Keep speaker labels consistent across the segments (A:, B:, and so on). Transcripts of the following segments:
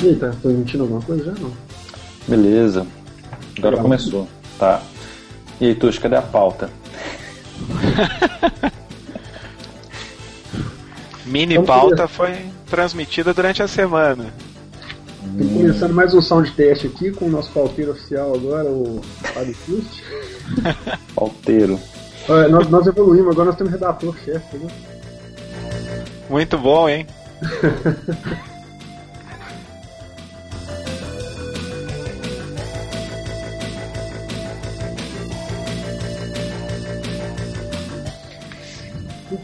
A: E aí, tá transmitindo alguma coisa já? Não.
B: Beleza. Agora Legal. começou. Tá. E aí, Tuxo, cadê a pauta?
C: Mini então, pauta foi transmitida durante a semana.
A: Estamos começando mais um sound teste aqui com o nosso pauteiro oficial agora, o Fábio Fust.
B: pauteiro.
A: É, nós, nós, evoluímos, agora nós temos redator-chefe, né?
C: Muito bom, hein?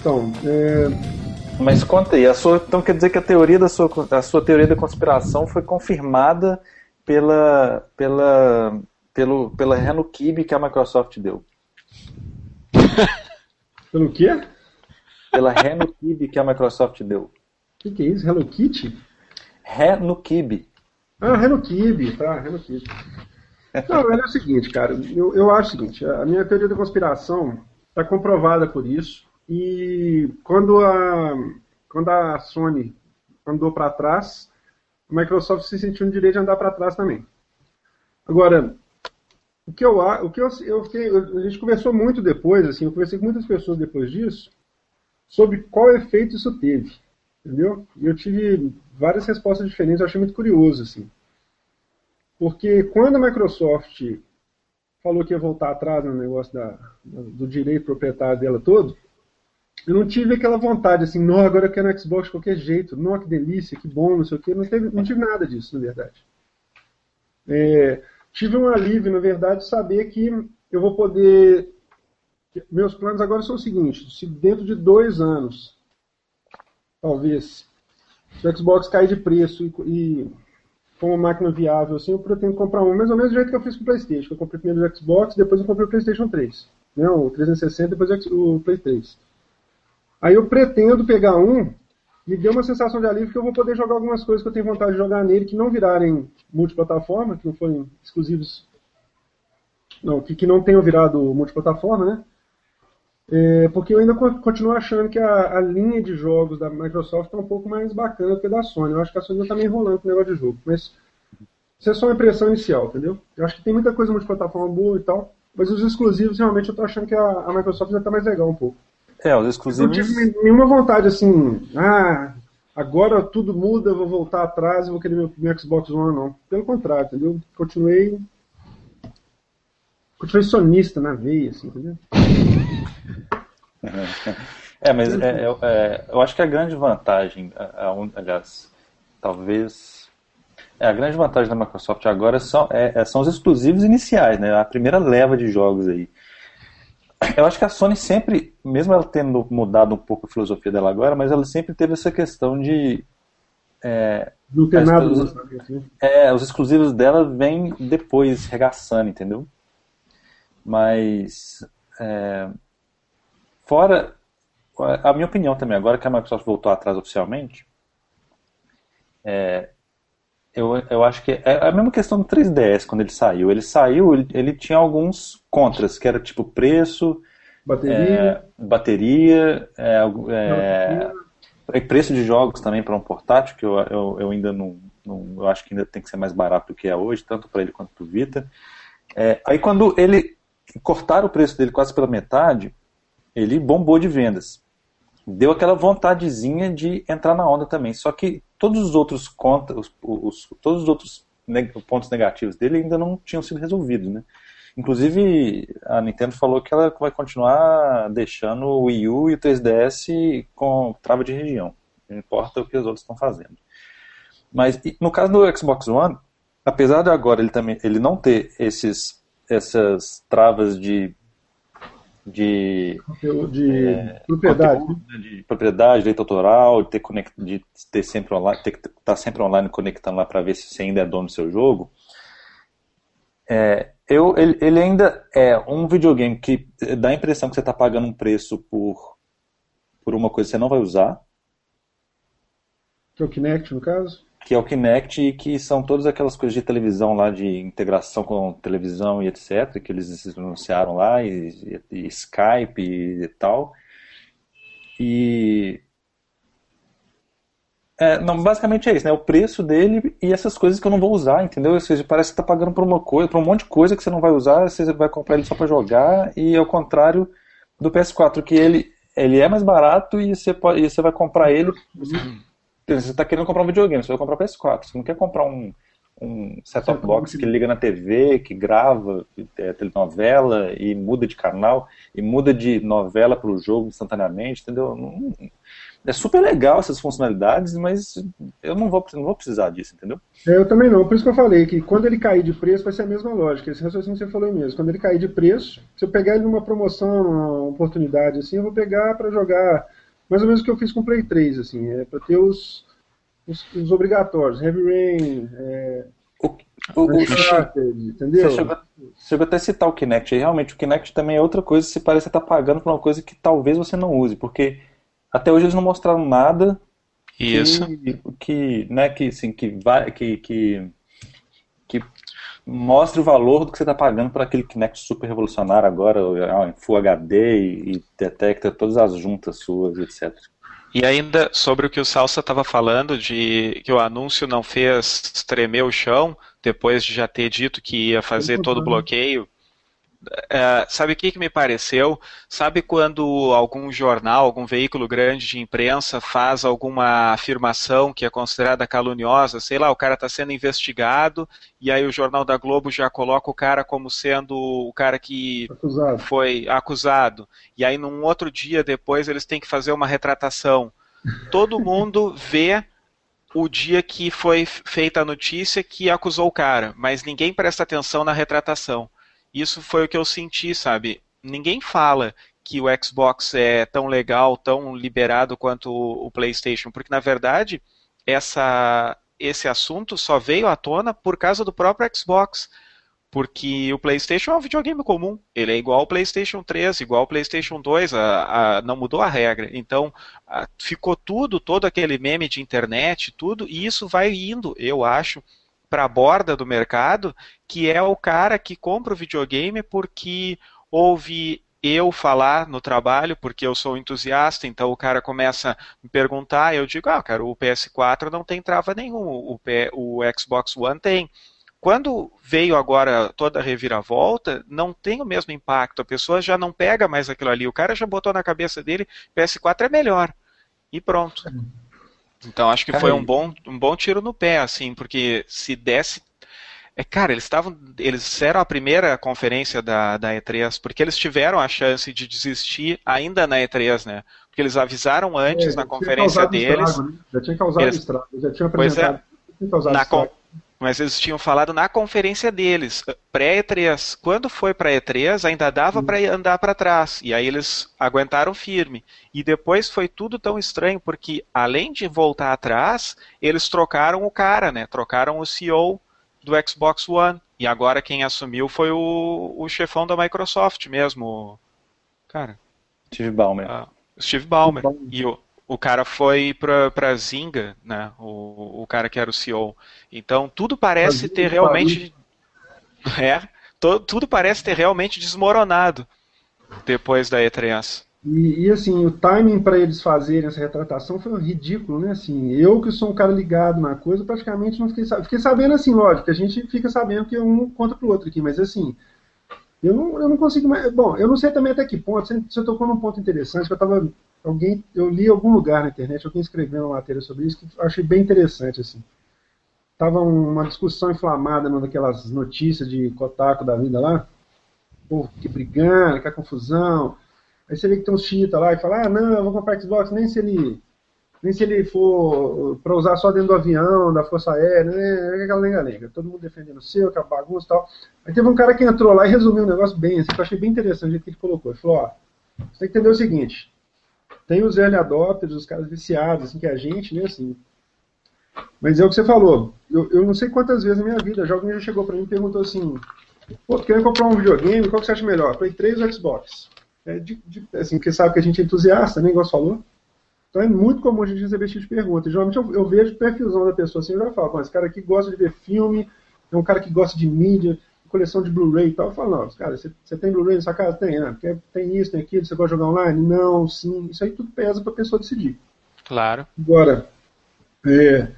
A: Então, é...
B: Mas conta aí, a sua, então quer dizer que a teoria da sua, a sua teoria da conspiração foi confirmada pela, pela, pelo, pela RenoKib que a Microsoft deu.
A: Pelo quê?
B: Pela RenoKib que a Microsoft deu. O
A: que, que é isso? Hello Kitty?
B: RenoKib.
A: Ah, RenoKib, tá, RenoKib. Não, é o seguinte, cara, eu, eu acho o seguinte, a minha teoria da conspiração está comprovada por isso. E quando a, quando a Sony andou para trás, a Microsoft se sentiu no direito de andar para trás também. Agora, o que eu o que eu, eu, a gente conversou muito depois, assim, eu conversei com muitas pessoas depois disso sobre qual efeito isso teve, entendeu? E eu tive várias respostas diferentes, eu achei muito curioso, assim, porque quando a Microsoft falou que ia voltar atrás no negócio da, do direito proprietário dela todo, eu não tive aquela vontade assim, não, agora eu quero Xbox de qualquer jeito, não, que delícia, que bom, não sei o quê. Não, teve, não tive nada disso, na verdade. É, tive um alívio, na verdade, saber que eu vou poder. Meus planos agora são os seguintes: se dentro de dois anos, talvez, se o Xbox cair de preço e, e for uma máquina viável, assim, eu pretendo comprar um, mais ou menos do jeito que eu fiz com o PlayStation. Eu comprei primeiro o Xbox, depois eu comprei o PlayStation 3. Não, o 360, depois o Play 3. Aí eu pretendo pegar um, me deu uma sensação de alívio que eu vou poder jogar algumas coisas que eu tenho vontade de jogar nele, que não virarem multiplataforma, que não forem exclusivos. Não, que, que não tenham virado multiplataforma, né? É, porque eu ainda continuo achando que a, a, linha de jogos da Microsoft está um pouco mais bacana que a da Sony. Eu acho que a Sony está meio enrolando com o negócio de jogo. Mas isso é só uma impressão inicial, entendeu? Eu acho que tem muita coisa multiplataforma boa e tal. Mas os exclusivos, realmente, eu estou achando que a, a Microsoft já está mais legal um pouco.
B: É, os exclusivos.
A: Eu não tive nenhuma vontade assim, ah, agora tudo muda, vou voltar atrás e vou querer meu, meu Xbox One, não. Pelo contrário, entendeu? Continuei. Continuei sonista na veia, assim, entendeu?
B: É, mas é, é, é, eu acho que a grande vantagem, a, a, aliás, talvez. É, a grande vantagem da Microsoft agora são, é, é, são os exclusivos iniciais, né? A primeira leva de jogos aí. Eu acho que a Sony sempre, mesmo ela tendo mudado um pouco a filosofia dela agora, mas ela sempre teve essa questão de.
A: É, não ter nada. Os,
B: é, os exclusivos dela vêm depois, regaçando, entendeu? Mas. É, fora. A minha opinião também, agora que a Microsoft voltou atrás oficialmente, é, eu, eu acho que é a mesma questão do 3DS quando ele saiu. Ele saiu, ele, ele tinha alguns contras, que era tipo preço,
A: bateria,
B: é, bateria, é, é, preço de jogos também para um portátil, que eu, eu, eu ainda não, não, eu acho que ainda tem que ser mais barato do que é hoje, tanto para ele quanto para o Vita. É, aí quando ele cortaram o preço dele quase pela metade, ele bombou de vendas. Deu aquela vontadezinha de entrar na onda também. Só que todos os outros os, os, todos os outros pontos negativos dele ainda não tinham sido resolvidos, né? Inclusive, a Nintendo falou que ela vai continuar deixando o Wii U e o 3DS com trava de região. Não importa o que os outros estão fazendo. Mas no caso do Xbox One, apesar de agora ele também ele não ter esses essas travas de de,
A: de é, propriedade,
B: conteúdo, né, de propriedade, direito autoral, de ter, conect, de ter sempre online, ter que estar tá sempre online conectando lá para ver se você ainda é dono do seu jogo. É, eu, ele, ele, ainda é um videogame que dá a impressão que você está pagando um preço por, por uma coisa que você não vai usar.
A: Que é o Kinect, no caso?
B: Que é o Kinect e que são todas aquelas coisas de televisão lá, de integração com televisão e etc, que eles anunciaram lá, e, e, Skype e, e, tal. E É, não, basicamente é isso, né? O preço dele e essas coisas que eu não vou usar, entendeu? Ou seja, parece que tá pagando por uma coisa, por um monte de coisa que você não vai usar, você vai comprar ele só para jogar, e ao contrário do PS4, que ele, ele é mais barato e você, pode, e você vai comprar ele. Você, você tá querendo comprar um videogame, você vai comprar o PS4, você não quer comprar um, um set-top box que liga na TV, que grava é, telenovela e muda de canal e muda de novela para o jogo instantaneamente, entendeu? Não, é super legal essas funcionalidades, mas eu não vou, não vou precisar disso, entendeu?
A: É, eu também não, por isso que eu falei que quando ele cair de preço vai ser a mesma lógica, esse raciocínio que você falou mesmo. Quando ele cair de preço, se eu pegar ele numa promoção, uma oportunidade assim, eu vou pegar para jogar mais ou menos o que eu fiz com o Play 3, assim, é para ter os, os, os, obrigatórios, Heavy Rain, é,
B: o, o, o, entendeu? Você chegou, chegou até a citar o Kinect, e realmente o Kinect também é outra coisa, se parece estar tá pagando por uma coisa que talvez você não use, porque até hoje eles não mostraram nada
C: Isso.
B: que, que né, que, assim, que, vai, que, que, que mostre o valor do que você está pagando por aquele Kinect super revolucionário agora, em Full HD e, e detecta todas as juntas suas, etc.
C: E ainda sobre o que o Salsa estava falando, de que o anúncio não fez tremer o chão, depois de já ter dito que ia fazer todo o bloqueio, é, sabe o que, que me pareceu? Sabe quando algum jornal, algum veículo grande de imprensa faz alguma afirmação que é considerada caluniosa? Sei lá, o cara está sendo investigado e aí o Jornal da Globo já coloca o cara como sendo o cara que
A: acusado.
C: foi acusado. E aí num outro dia depois eles têm que fazer uma retratação. Todo mundo vê o dia que foi feita a notícia que acusou o cara, mas ninguém presta atenção na retratação. Isso foi o que eu senti, sabe? Ninguém fala que o Xbox é tão legal, tão liberado quanto o, PlayStation, porque na verdade essa, esse assunto só veio à tona por causa do próprio Xbox. Porque o PlayStation é um videogame comum. Ele é igual ao PlayStation 3, igual ao PlayStation 2, a, a, não mudou a regra. Então, a, ficou tudo, todo aquele meme de internet, tudo, e isso vai indo, eu acho, para a borda do mercado, que é o cara que compra o videogame porque ouve eu falar no trabalho, porque eu sou entusiasta, então o cara começa a me perguntar, eu digo, ah, cara, o PS4 não tem trava nenhum, o, P, o Xbox One tem. Quando veio agora toda a reviravolta, não tem o mesmo impacto, a pessoa já não pega mais aquilo ali, o cara já botou na cabeça dele, PS4 é melhor, e pronto. Então acho que foi um bom, um bom tiro no pé, assim, porque se desse. É, cara, eles estavam. Eles eram a primeira conferência da, da E3, porque eles tiveram a chance de desistir ainda na E3, né? Porque eles avisaram antes é, na conferência deles.
A: Estrago, né? Já tinha causado eles, estrago, já tinha
C: apresentado. Pois é, na, mas eles tinham falado na conferência deles, pré-E3. Quando foi para E3, ainda dava para andar para trás. E aí eles aguentaram firme. E depois foi tudo tão estranho, porque além de voltar atrás, eles trocaram o cara, né? Trocaram o CEO do Xbox One. E agora quem assumiu foi o, o chefão da Microsoft mesmo. Cara.
B: Steve Ballmer. Uh,
C: Steve Ballmer. E o, o cara foi para Zynga, né? O, o cara que era o CEO. Então tudo parece ter realmente é, to, tudo parece ter realmente desmoronado depois da E3.
A: E, e assim, o timing para eles fazerem essa retratação foi ridículo, né? Assim, eu que sou um cara ligado na coisa, praticamente não fiquei sabendo. Fiquei sabendo assim, lógico, a gente fica sabendo que um conta pro outro aqui, mas assim, eu não, eu não consigo mais. Bom, eu não sei também até que ponto. Você, você tocou num ponto interessante que eu tava. Alguém, eu li em algum lugar na internet, alguém escreveu uma matéria sobre isso que eu achei bem interessante, assim. Tava uma discussão inflamada numa daquelas notícias de Kotaku da vida lá. Pô, que brigando, que confusão. Aí você vê que tem uns chita lá e fala, ah, não, eu vou comprar Xbox, nem se ele nem se ele for para usar só dentro do avião, da Força Aérea, né? É aquela lenga-lenga. Todo mundo defendendo o seu, que é bagunça e tal. Aí teve um cara que entrou lá e resumiu o negócio bem, assim, que eu achei bem interessante o jeito que ele colocou. Ele falou, ó, você tem que entender o seguinte, tem os early adopters, os caras viciados, assim, que é a gente, né, assim. Mas é o que você falou. Eu, eu não sei quantas vezes na minha vida, já alguém já chegou para mim e perguntou assim, pô, tu comprar um videogame, qual que você acha melhor? Play 3 ou Xbox? É de, de, assim, porque sabe que a gente é entusiasta, né, igual você falou. Então é muito comum a gente receber esse tipo de pergunta. Geralmente eu, eu vejo o perfilzão da pessoa assim, eu já falo, esse cara aqui gosta de ver filme, é um cara que gosta de mídia, coleção de Blu-ray e tal. Eu falo, não, cara, você, você tem Blu-ray na sua casa? Tem, né? Porque tem isso, tem aquilo, você gosta de jogar online? Não, sim. Isso aí tudo pesa para a pessoa decidir.
C: Claro.
A: Agora, É,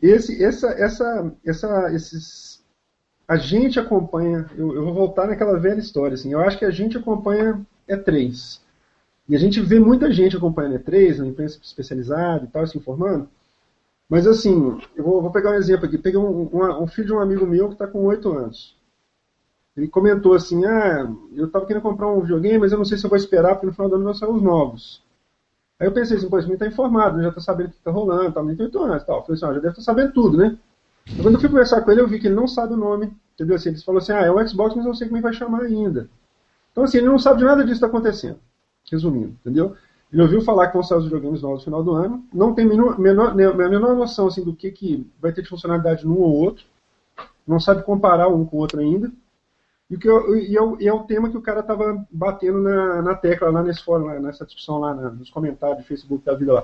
A: esse, essa, essa, essa, esses, a gente acompanha. Eu, eu, vou voltar naquela velha história. Assim, eu acho que a gente acompanha E3. E a gente vê muita gente acompanhando E3, na imprensa especializada e tal, se informando. Mas assim, eu vou, vou pegar um exemplo aqui. Peguei um, um, um filho de um amigo meu que está com 8 anos. Ele comentou assim, ah, eu estava querendo comprar um videogame, mas eu não sei se eu vou esperar, porque no final do ano vão sair os novos. Aí eu pensei assim, pô, esse menino tá informado, né? já está sabendo o que está rolando, tá, menino tem 8 anos tal. Eu falei assim, ah, já deve estar tá sabendo tudo, né? Então, quando eu fui conversar com ele, eu vi que ele não sabe o nome, entendeu? Assim, ele falou assim, ah, é um Xbox, mas eu não sei como ele vai chamar ainda. Então assim, ele não sabe de nada disso que está acontecendo. Resumindo, entendeu? Ele ouviu falar que vão sair os videogames novos no final do ano, não tem menor, menor, menor noção assim, do que, que vai ter de funcionalidade num ou outro, não sabe comparar um com o outro ainda, e, que eu, e, é, o, e é o tema que o cara estava batendo na, na tecla lá nesse fórum, lá, nessa discussão lá, na, nos comentários do Facebook da vida lá.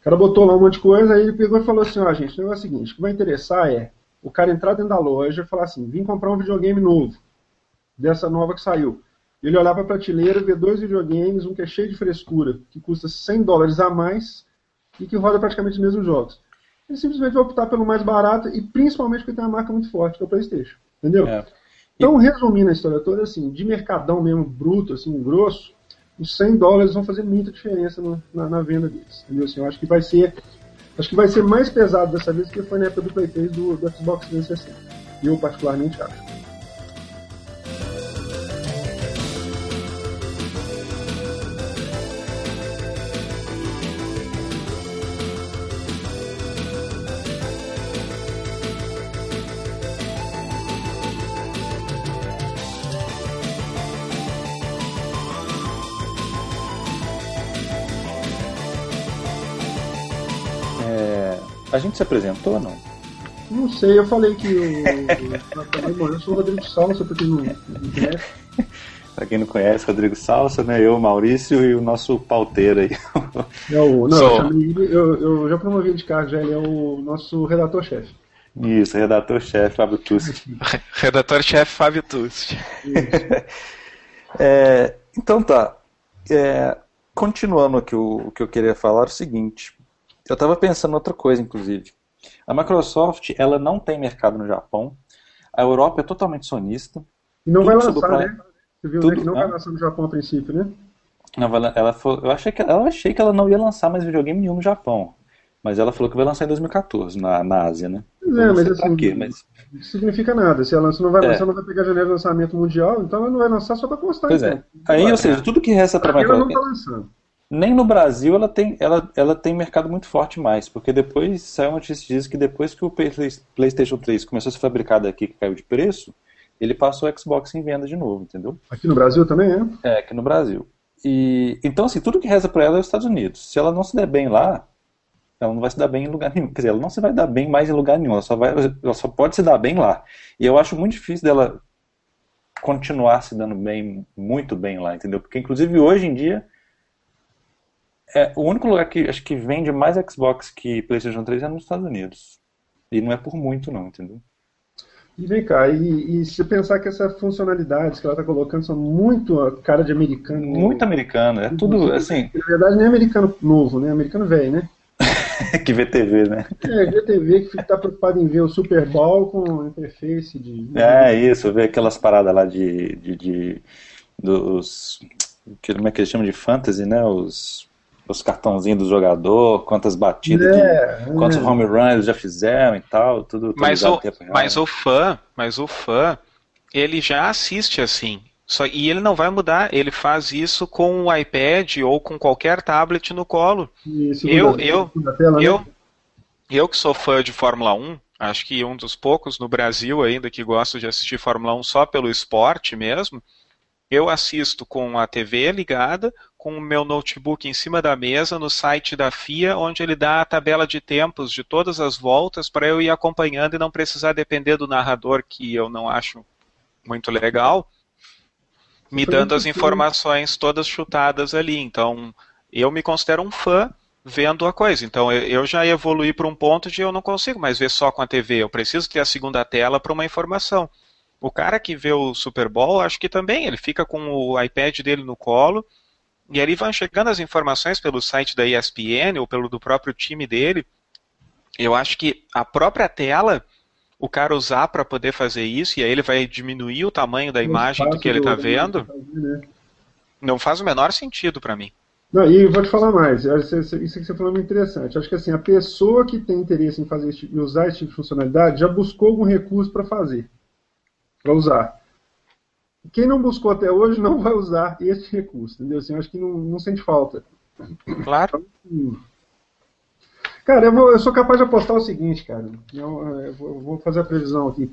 A: O cara botou lá um monte de coisa, aí ele pegou e falou assim, ó, gente, o negócio é o seguinte, o que vai interessar é o cara entrar dentro da loja e falar assim, vim comprar um videogame novo, dessa nova que saiu. Ele olhar para a prateleira, ver dois videogames, um que é cheio de frescura, que custa 100 dólares a mais e que roda praticamente os mesmos jogos. Ele simplesmente vai optar pelo mais barato e principalmente porque tem uma marca muito forte, que é o PlayStation. Entendeu? É. Então, resumindo a história toda, assim, de mercadão mesmo bruto, assim, grosso, os 100 dólares vão fazer muita diferença no, na, na, venda deles. Entendeu? Assim, eu acho que vai ser acho que vai ser mais pesado dessa vez do que foi na época do Play 3 do, do Xbox 360. Eu particularmente acho.
B: Gente se apresentou ou não?
A: Não sei, eu falei que eu, eu sou o Rodrigo Salsa, pra quem não, não conhece.
B: pra quem não conhece, Rodrigo Salsa, né? Eu, Maurício e o nosso pauteiro aí.
A: É o, não, eu, eu, já promovi de cargo, já ele é o nosso redator-chefe.
B: Isso, redator-chefe Fábio Tusk.
C: Redator-chefe Fábio Tusk.
B: é, então tá. É, continuando aqui o, o que eu queria falar é o seguinte. Eu estava pensando outra coisa, inclusive. A Microsoft, ela não tem mercado no Japão. A Europa é totalmente sonista.
A: E não vai lançar, pra... né? Você viu, né, tudo, né, que não vai lançar no Japão a princípio, né?
B: Não, ela, foi, eu, achei que, eu achei que ela não ia lançar mais videogame nenhum no Japão. Mas ela falou que vai lançar em 2014, na, na Ásia, né?
A: É, mas assim, quê, mas... significa nada. Se ela lança, não vai é. lançar, não vai pegar janeiro de lançamento mundial, então ela não vai lançar só para constar.
B: Pois
A: então.
B: é. Aí, ou seja, tudo que resta para
A: Microsoft... Ela não tá lançando
B: nem no Brasil ela tem, ela, ela tem mercado muito forte mais, porque depois saiu uma notícia que diz que depois que o PlayStation 3 começou a ser fabricado aqui, que caiu de preço, ele passou o Xbox em venda de novo, entendeu?
A: Aqui no Brasil também é?
B: É, aqui no Brasil. E, então, assim, tudo que reza para ela é os Estados Unidos. Se ela não se der bem lá, ela não vai se dar bem em lugar nenhum. Quer dizer, ela não se vai dar bem mais em lugar nenhum, ela só, vai, ela só pode se dar bem lá. E eu acho muito difícil dela continuar se dando bem, muito bem lá, entendeu? Porque, inclusive, hoje em dia é, o único lugar que acho que vende mais Xbox que PlayStation 3 é nos Estados Unidos. E não é por muito, não, entendeu?
A: E vem cá, e, e se pensar que essas funcionalidades que ela está colocando são muito cara de americano.
B: Muito americano, é tudo assim.
A: Na verdade, nem americano novo, né? Americano velho, né?
B: que vê TV, né?
A: É, vê TV que está preocupado em ver o Super Bowl com interface de.
B: É, isso, ver aquelas paradas lá de. de, de dos. Como é que eles chamam de fantasy, né? Os os cartãozinhos do jogador, quantas batidas, é, de, é. quantos home runs eles já fizeram e tal, tudo.
C: Mas o, mas o fã, mas o fã, ele já assiste assim. Só, e ele não vai mudar, ele faz isso com o iPad ou com qualquer tablet no colo. eu, eu, tela, eu, né? eu que sou fã de Fórmula 1, acho que um dos poucos no Brasil ainda que gosto de assistir Fórmula 1 só pelo esporte mesmo, eu assisto com a TV ligada, com o meu notebook em cima da mesa, no site da FIA, onde ele dá a tabela de tempos de todas as voltas para eu ir acompanhando e não precisar depender do narrador, que eu não acho muito legal, me dando as informações todas chutadas ali. Então, eu me considero um fã vendo a coisa. Então, eu já evolui para um ponto de eu não consigo mais ver só com a TV, eu preciso ter a segunda tela para uma informação. O cara que vê o Super Bowl, acho que também, ele fica com o iPad dele no colo, e ali vão chegando as informações pelo site da ESPN ou pelo do próprio time dele, Eu acho que a própria tela, o cara usar para poder fazer isso, e aí ele vai diminuir o tamanho da imagem do que ele está vendo, né? não faz o menor sentido para mim.
A: Não, e vou te falar mais, isso que você falou é muito interessante. Acho que assim, a pessoa que tem interesse em fazer esse, usar esse tipo de funcionalidade já buscou algum recurso para fazer, para usar. Quem não buscou até hoje não vai usar esse recurso, entendeu? Assim, acho que não, não sente falta.
C: Claro.
A: Cara, eu, vou, eu, sou capaz de apostar o seguinte, cara. Eu, eu vou fazer a previsão aqui.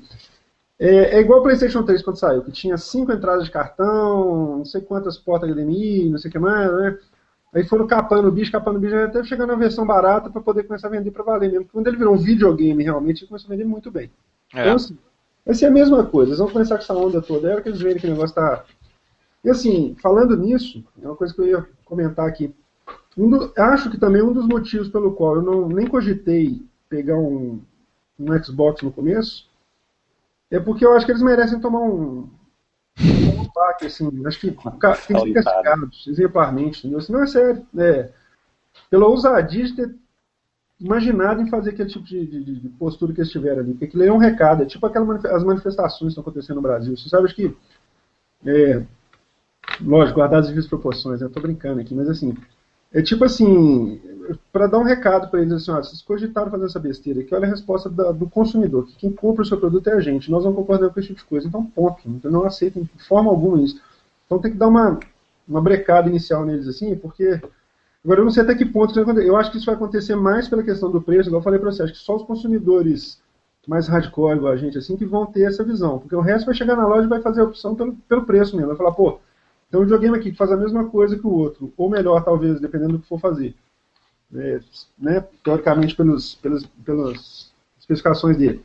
A: É, é, igual o PlayStation 3 quando saiu, que tinha cinco entradas de cartão, não sei quantas portas HDMI, não sei o que mais, né? Aí foram capando o bicho, capando o bicho, até chegando na versão barata para poder começar a vender para valer mesmo. Quando ele virou um videogame realmente, ele começou a vender muito bem. É. Então, assim, vai ser a mesma coisa. Eles vão começar com essa onda toda. É que eles verem que o negócio tá. E assim, falando nisso, é uma coisa que eu ia comentar aqui. Um do, acho que também um dos motivos pelo qual eu não, nem cogitei pegar um, um Xbox no começo é porque eu acho que eles merecem tomar um, um baque, assim. Acho que tem que ser castigados exemplarmente, entendeu? Assim, não é sério. É, pela ousadia de ter imaginado em fazer aquele tipo de, de, de postura que eles tiveram ali. Porque aquilo é um recado, é tipo aquelas as manifestações que estão acontecendo no Brasil. Você sabe que. É, lógico, guardadas as devidas proporções, eu tô brincando aqui, mas assim, é tipo assim, para dar um recado para eles assim, ó, vocês cogitaram fazer essa besteira aqui, olha a resposta da, do consumidor, que quem compra o seu produto é a gente, nós não concordamos com esse tipo de coisa, então ponto, então não aceitem de forma alguma isso. Então tem que dar uma, uma brecada inicial neles assim, porque agora eu não sei até que ponto isso vai acontecer. Eu acho que isso vai acontecer mais pela questão do preço, igual eu falei para você, acho que só os consumidores mais hardcore igual a gente assim que vão ter essa visão, porque o resto vai chegar na loja e vai fazer a opção pelo, pelo preço mesmo, vai falar, pô, tem um videogame aqui que faz a mesma coisa que o outro, ou melhor, talvez, dependendo do que for fazer. É, né, teoricamente, pelos, pelas, pelas especificações dele.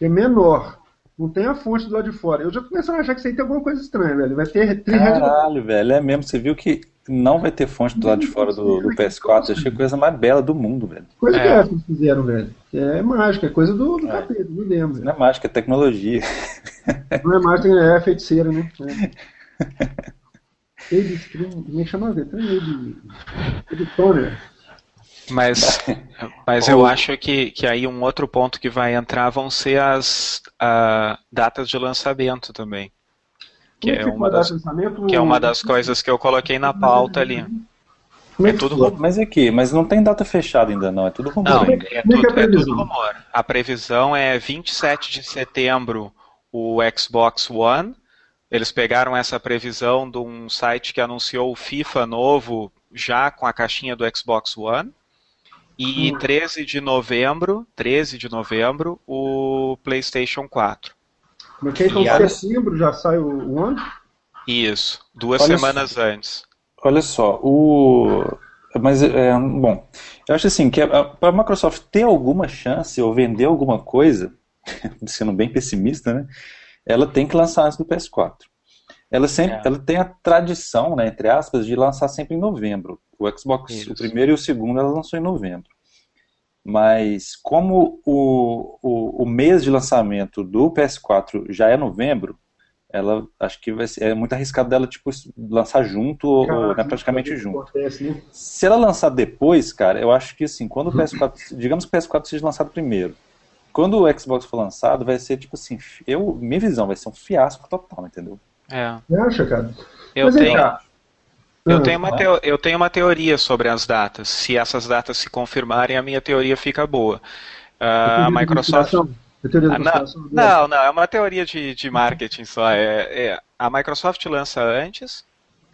A: É menor. Não tem a fonte do lado de fora. Eu já comecei a achar que isso aí tem alguma coisa estranha, velho. Vai ter.
B: ter Caralho, velho. É mesmo. Você viu que não vai ter fonte do lado de fora do, do PS4. Eu achei a coisa mais bela do mundo, velho.
A: Coisa é. que é que eles fizeram, velho. É mágica, é coisa do, do é. capeta, do demo.
B: Não é mágica, é tecnologia.
A: Não é mágica, é feiticeira, né? É. Ele me chama de toner.
C: Mas, mas eu acho que, que aí um outro ponto que vai entrar vão ser as uh, datas de lançamento também. Que é, uma das, que é uma das coisas que eu coloquei na pauta ali.
B: É tudo Mas é que, mas não tem data fechada ainda não, é tudo rumor. Não,
C: é, tudo, é tudo rumor. A previsão é 27 de setembro o Xbox One eles pegaram essa previsão de um site que anunciou o FIFA novo já com a caixinha do Xbox One. E hum. 13 de novembro, 13 de novembro, o PlayStation 4.
A: Então a... setembro já sai o One?
C: Isso, duas Olha semanas só. antes.
B: Olha só, o mas é, bom, eu acho assim que para a Microsoft ter alguma chance ou vender alguma coisa, sendo bem pessimista, né? ela tem que lançar antes do PS4. Ela, sempre, é. ela tem a tradição, né, entre aspas, de lançar sempre em novembro. O Xbox, Isso. o primeiro e o segundo, ela lançou em novembro. Mas como o, o, o, mês de lançamento do PS4 já é novembro, ela acho que vai ser, é muito arriscado dela tipo lançar junto ou né, praticamente junto. Acontece, né? Se ela lançar depois, cara, eu acho que assim, quando o PS4, digamos que o PS4 seja lançado primeiro, quando o Xbox for lançado, vai ser tipo assim, eu, minha visão, vai ser um fiasco total, entendeu?
C: É.
A: Você acha, cara?
C: Eu Mas tenho. Eu tenho, uma teo, eu tenho uma teoria sobre as datas. Se essas datas se confirmarem, a minha teoria fica boa. Uh, a Microsoft. Ah, não, não, não, é uma teoria de, de marketing só. É, é, a Microsoft lança antes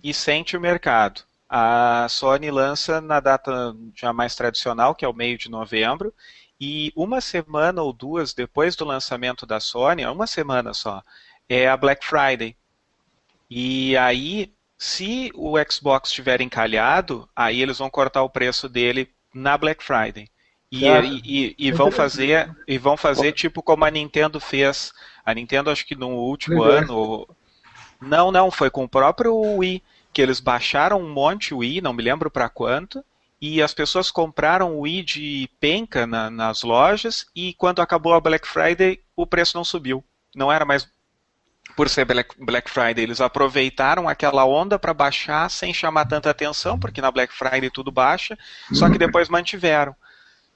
C: e sente o mercado. A Sony lança na data já mais tradicional, que é o meio de novembro, e uma semana ou duas depois do lançamento da Sony, uma semana só, é a Black Friday. E aí, se o Xbox estiver encalhado, aí eles vão cortar o preço dele na Black Friday. E, e, e, vão fazer e vão fazer tipo como a Nintendo fez. A Nintendo acho que no último ano. Não, não, foi com o próprio Wii que eles baixaram um monte o Wii, não me lembro para quanto, e as pessoas compraram o Wii de penca na, nas lojas e quando acabou a Black Friday o preço não subiu. Não era mais por ser Black, Friday. Eles aproveitaram aquela onda para baixar sem chamar tanta atenção, porque na Black Friday tudo baixa, só que depois mantiveram.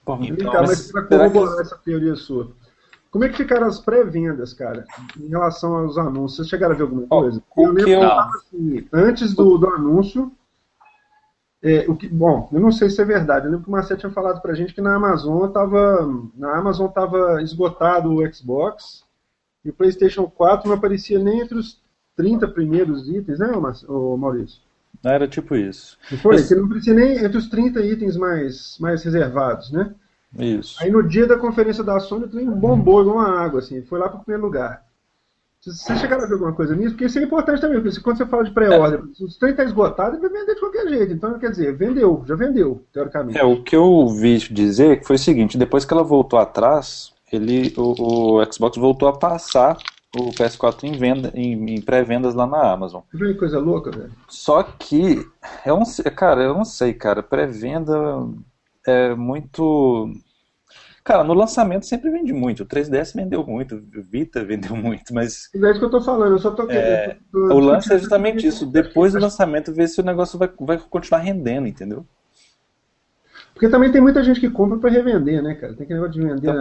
A: Então, Vem cá, mas para corroborar que... essa teoria sua, como é que ficaram as pré-vendas, cara, em relação aos anúncios? Vocês chegaram a ver alguma coisa?
B: Oh, eu lembro que eu...
A: assim, antes do, do anúncio, é, o que, bom, eu não sei se é verdade. Eu lembro que o Marcelo tinha falado pra gente que na Amazon estava na Amazon tava esgotado o Xbox e o PlayStation 4 não aparecia nem entre os 30 primeiros itens, né, Maurício?
B: Era tipo isso.
A: Não foi? Mas... Que não aparecia nem entre os 30 itens mais, mais reservados, né?
B: Isso.
A: Aí no dia da conferência da Sony, o trem bombou igual uma água, assim, foi lá para o primeiro lugar. Vocês chegaram a ver alguma coisa nisso? Porque isso é importante também, porque quando você fala de pré-order, é. o trem está esgotado, ele vai vender de qualquer jeito. Então, quer dizer, vendeu, já vendeu, teoricamente.
B: É, o que eu vi dizer foi o seguinte, depois que ela voltou atrás, ele, o, o Xbox voltou a passar o PS4 em, venda, em, em pré-vendas lá na Amazon.
A: Que coisa louca, velho.
B: Só que, eu não sei, cara, eu não sei, cara, pré-venda é muito Cara, no lançamento sempre vende muito. O 3DS vendeu muito, o Vita vendeu muito, mas.
A: É isso que eu tô falando, eu só tô
B: é, O lance é justamente isso. Depois do lançamento, ver se o negócio vai, vai continuar rendendo, entendeu?
A: Porque também tem muita gente que compra para revender, né, cara? Tem que negócio de vender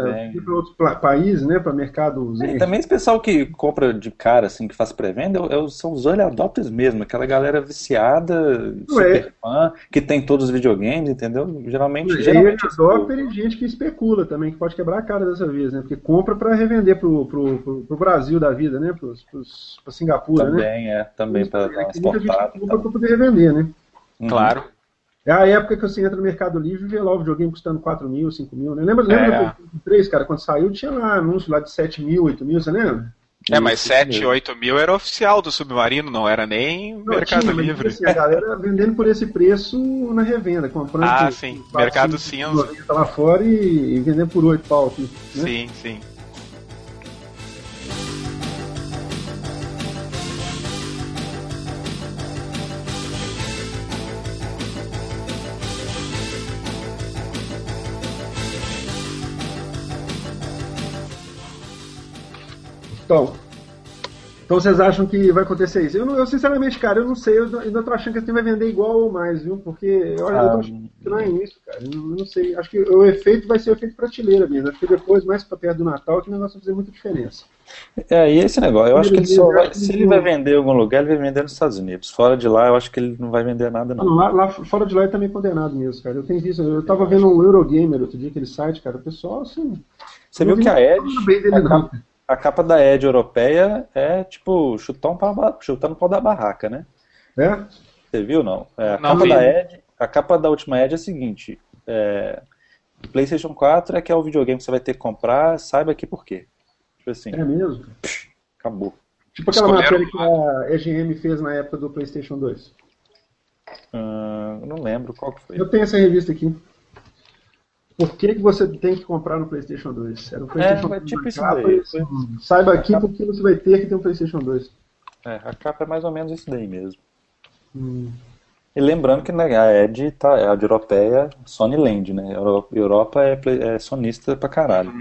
A: para outros países, né, para mercados.
B: É, e também esse pessoal que compra de cara, assim, que faz pré-venda, é são os early adopters mesmo, aquela galera viciada, Não super é. fã, que tem todos os videogames, entendeu? Geralmente.
A: E
B: geralmente
A: early adopter e gente que especula também, que pode quebrar a cara dessa vez, né? Porque compra para revender pro, pro, pro, pro, Brasil da vida, né? Para Singapura,
B: também,
A: né?
B: Também, é, também para
A: transportar. Muita gente compra para poder revender, né?
B: Uhum. Claro.
A: É a época que você entra no Mercado Livre e vê lá o videogame custando 4 mil, 5 mil, né? Lembra, lembra é. do 3, cara, quando saiu, tinha lá anúncio lá de 7 mil, 8 mil, você lembra?
C: É, mas 7, 8 mil era oficial do Submarino, não era nem não, Mercado tinha, Livre.
A: Assim, a galera vendendo por esse preço na revenda, comprando.
C: Ah, sim, Mercado Cinza.
A: Tá lá fora e, e vendendo por 8 pau aqui.
C: Né? Sim, sim.
A: Então, então vocês acham que vai acontecer isso? Eu, não, eu sinceramente, cara, eu não sei. Eu ainda tô achando que assim vai vender igual ou mais, viu? Porque eu, ah, eu tô que não é isso, cara. Eu, eu, não sei. Acho que o efeito vai ser o efeito prateleira mesmo. Acho que depois, mais pra perto do Natal, que o negócio vai fazer muita diferença.
B: É, e esse negócio, eu acho que ele só vai, se ele vai vender em algum lugar, ele vai vender nos Estados Unidos. Fora de lá, eu acho que ele não vai vender nada, não. não
A: lá, lá, fora de lá, ele tá meio condenado mesmo, cara. Eu tenho visto, eu tava vendo um Eurogamer outro dia, aquele site, cara, o pessoal, assim...
B: Você viu que a Ed... A, capa da Edge europeia é tipo chutar um pau, chutar no pau da barraca, né?
A: É?
B: Você viu não? É, a, não capa da Edge, a capa da última Edge é a seguinte: é, PlayStation 4 é que é o videogame que você vai ter que comprar, saiba aqui por quê.
A: Tipo assim. É mesmo?
B: acabou.
A: Tipo aquela matéria que a EGM fez na época do PlayStation 2.
B: Uh, não lembro qual que foi.
A: Eu tenho essa revista aqui. Por que, que você tem que comprar no PlayStation 2?
B: Era um PlayStation é, 2 tipo isso capa, daí.
A: Assim, saiba aqui capa... porque você vai ter que ter um PlayStation 2.
B: É, a capa é mais ou menos isso daí mesmo. Hum. E lembrando que né, a Ed tá, é a de europeia Sony Land, né? Europa é, é sonista pra caralho.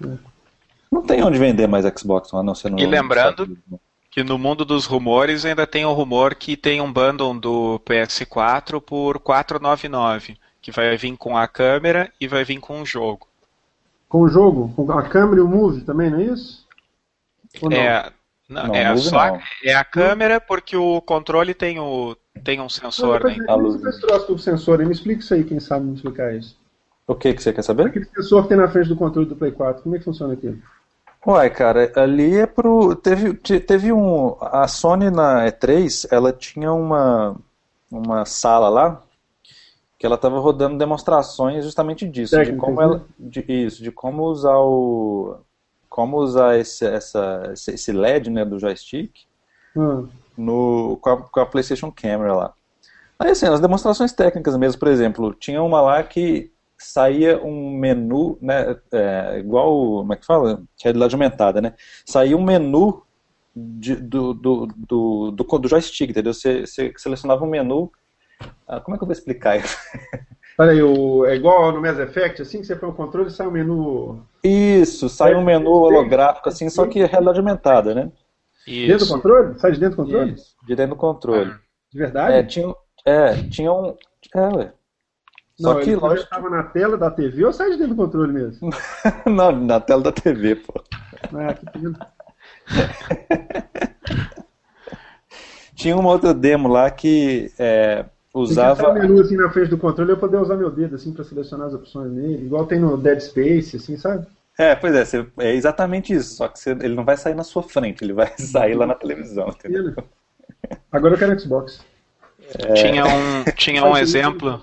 B: Uhum. Não tem onde vender mais Xbox, a não ser no
C: E lembrando que no mundo dos rumores ainda tem o rumor que tem um bundle do PS4 por 499 que vai vir com a câmera e vai vir com o jogo.
A: Com o jogo? Com a câmera e o Move também, não é isso?
C: Não? É, não, não, é, só, não. é a câmera porque o controle tem, o, tem um sensor. Não, né?
A: A luz. Esse troço do sensor, me explica isso aí, quem sabe me explicar isso.
B: O que, que você quer saber?
A: Aquele sensor que tem na frente do controle do Play 4, como é que funciona aquilo?
B: Uai, cara, ali é pro. Teve, teve um. A Sony na E3, ela tinha uma, uma sala lá que ela estava rodando demonstrações justamente disso, de como ela, né? de, isso, de como usar o, como usar esse, essa, esse LED né, do joystick hum. no, com a, com, a, PlayStation Camera lá. Aí assim, as demonstrações técnicas mesmo, por exemplo, tinha uma lá que saía um menu, né, é, igual, como é que fala? Realidade aumentada, né? Saía um menu de, do, do, do, do, do joystick, entendeu? Você, você selecionava um menu ah, como é que eu vou explicar isso?
A: Peraí, o, é igual no Mass Effect, assim que você põe o controle sai um menu.
B: Isso, sai um menu holográfico, assim, só que é realidade aumentada, né?
A: Isso. Dentro do controle? Sai de dentro do controle? Isso,
B: de dentro do controle.
A: De verdade?
B: É, tinha, é, tinha um. É, ué.
A: Só não, que lógico. estava na tela da TV ou sai de dentro do controle mesmo?
B: não, na tela da TV, pô. Ah, que Tinha uma outra demo lá que é, usava.
A: Tem menu assim na frente do controle eu poder usar meu dedo assim para selecionar as opções nele, igual tem no Dead Space, assim, sabe?
B: É, pois é, você, é exatamente isso, só que você, ele não vai sair na sua frente, ele vai sair lá na televisão, entendeu?
A: Agora eu quero Xbox.
C: É... Tinha um, tinha um exemplo.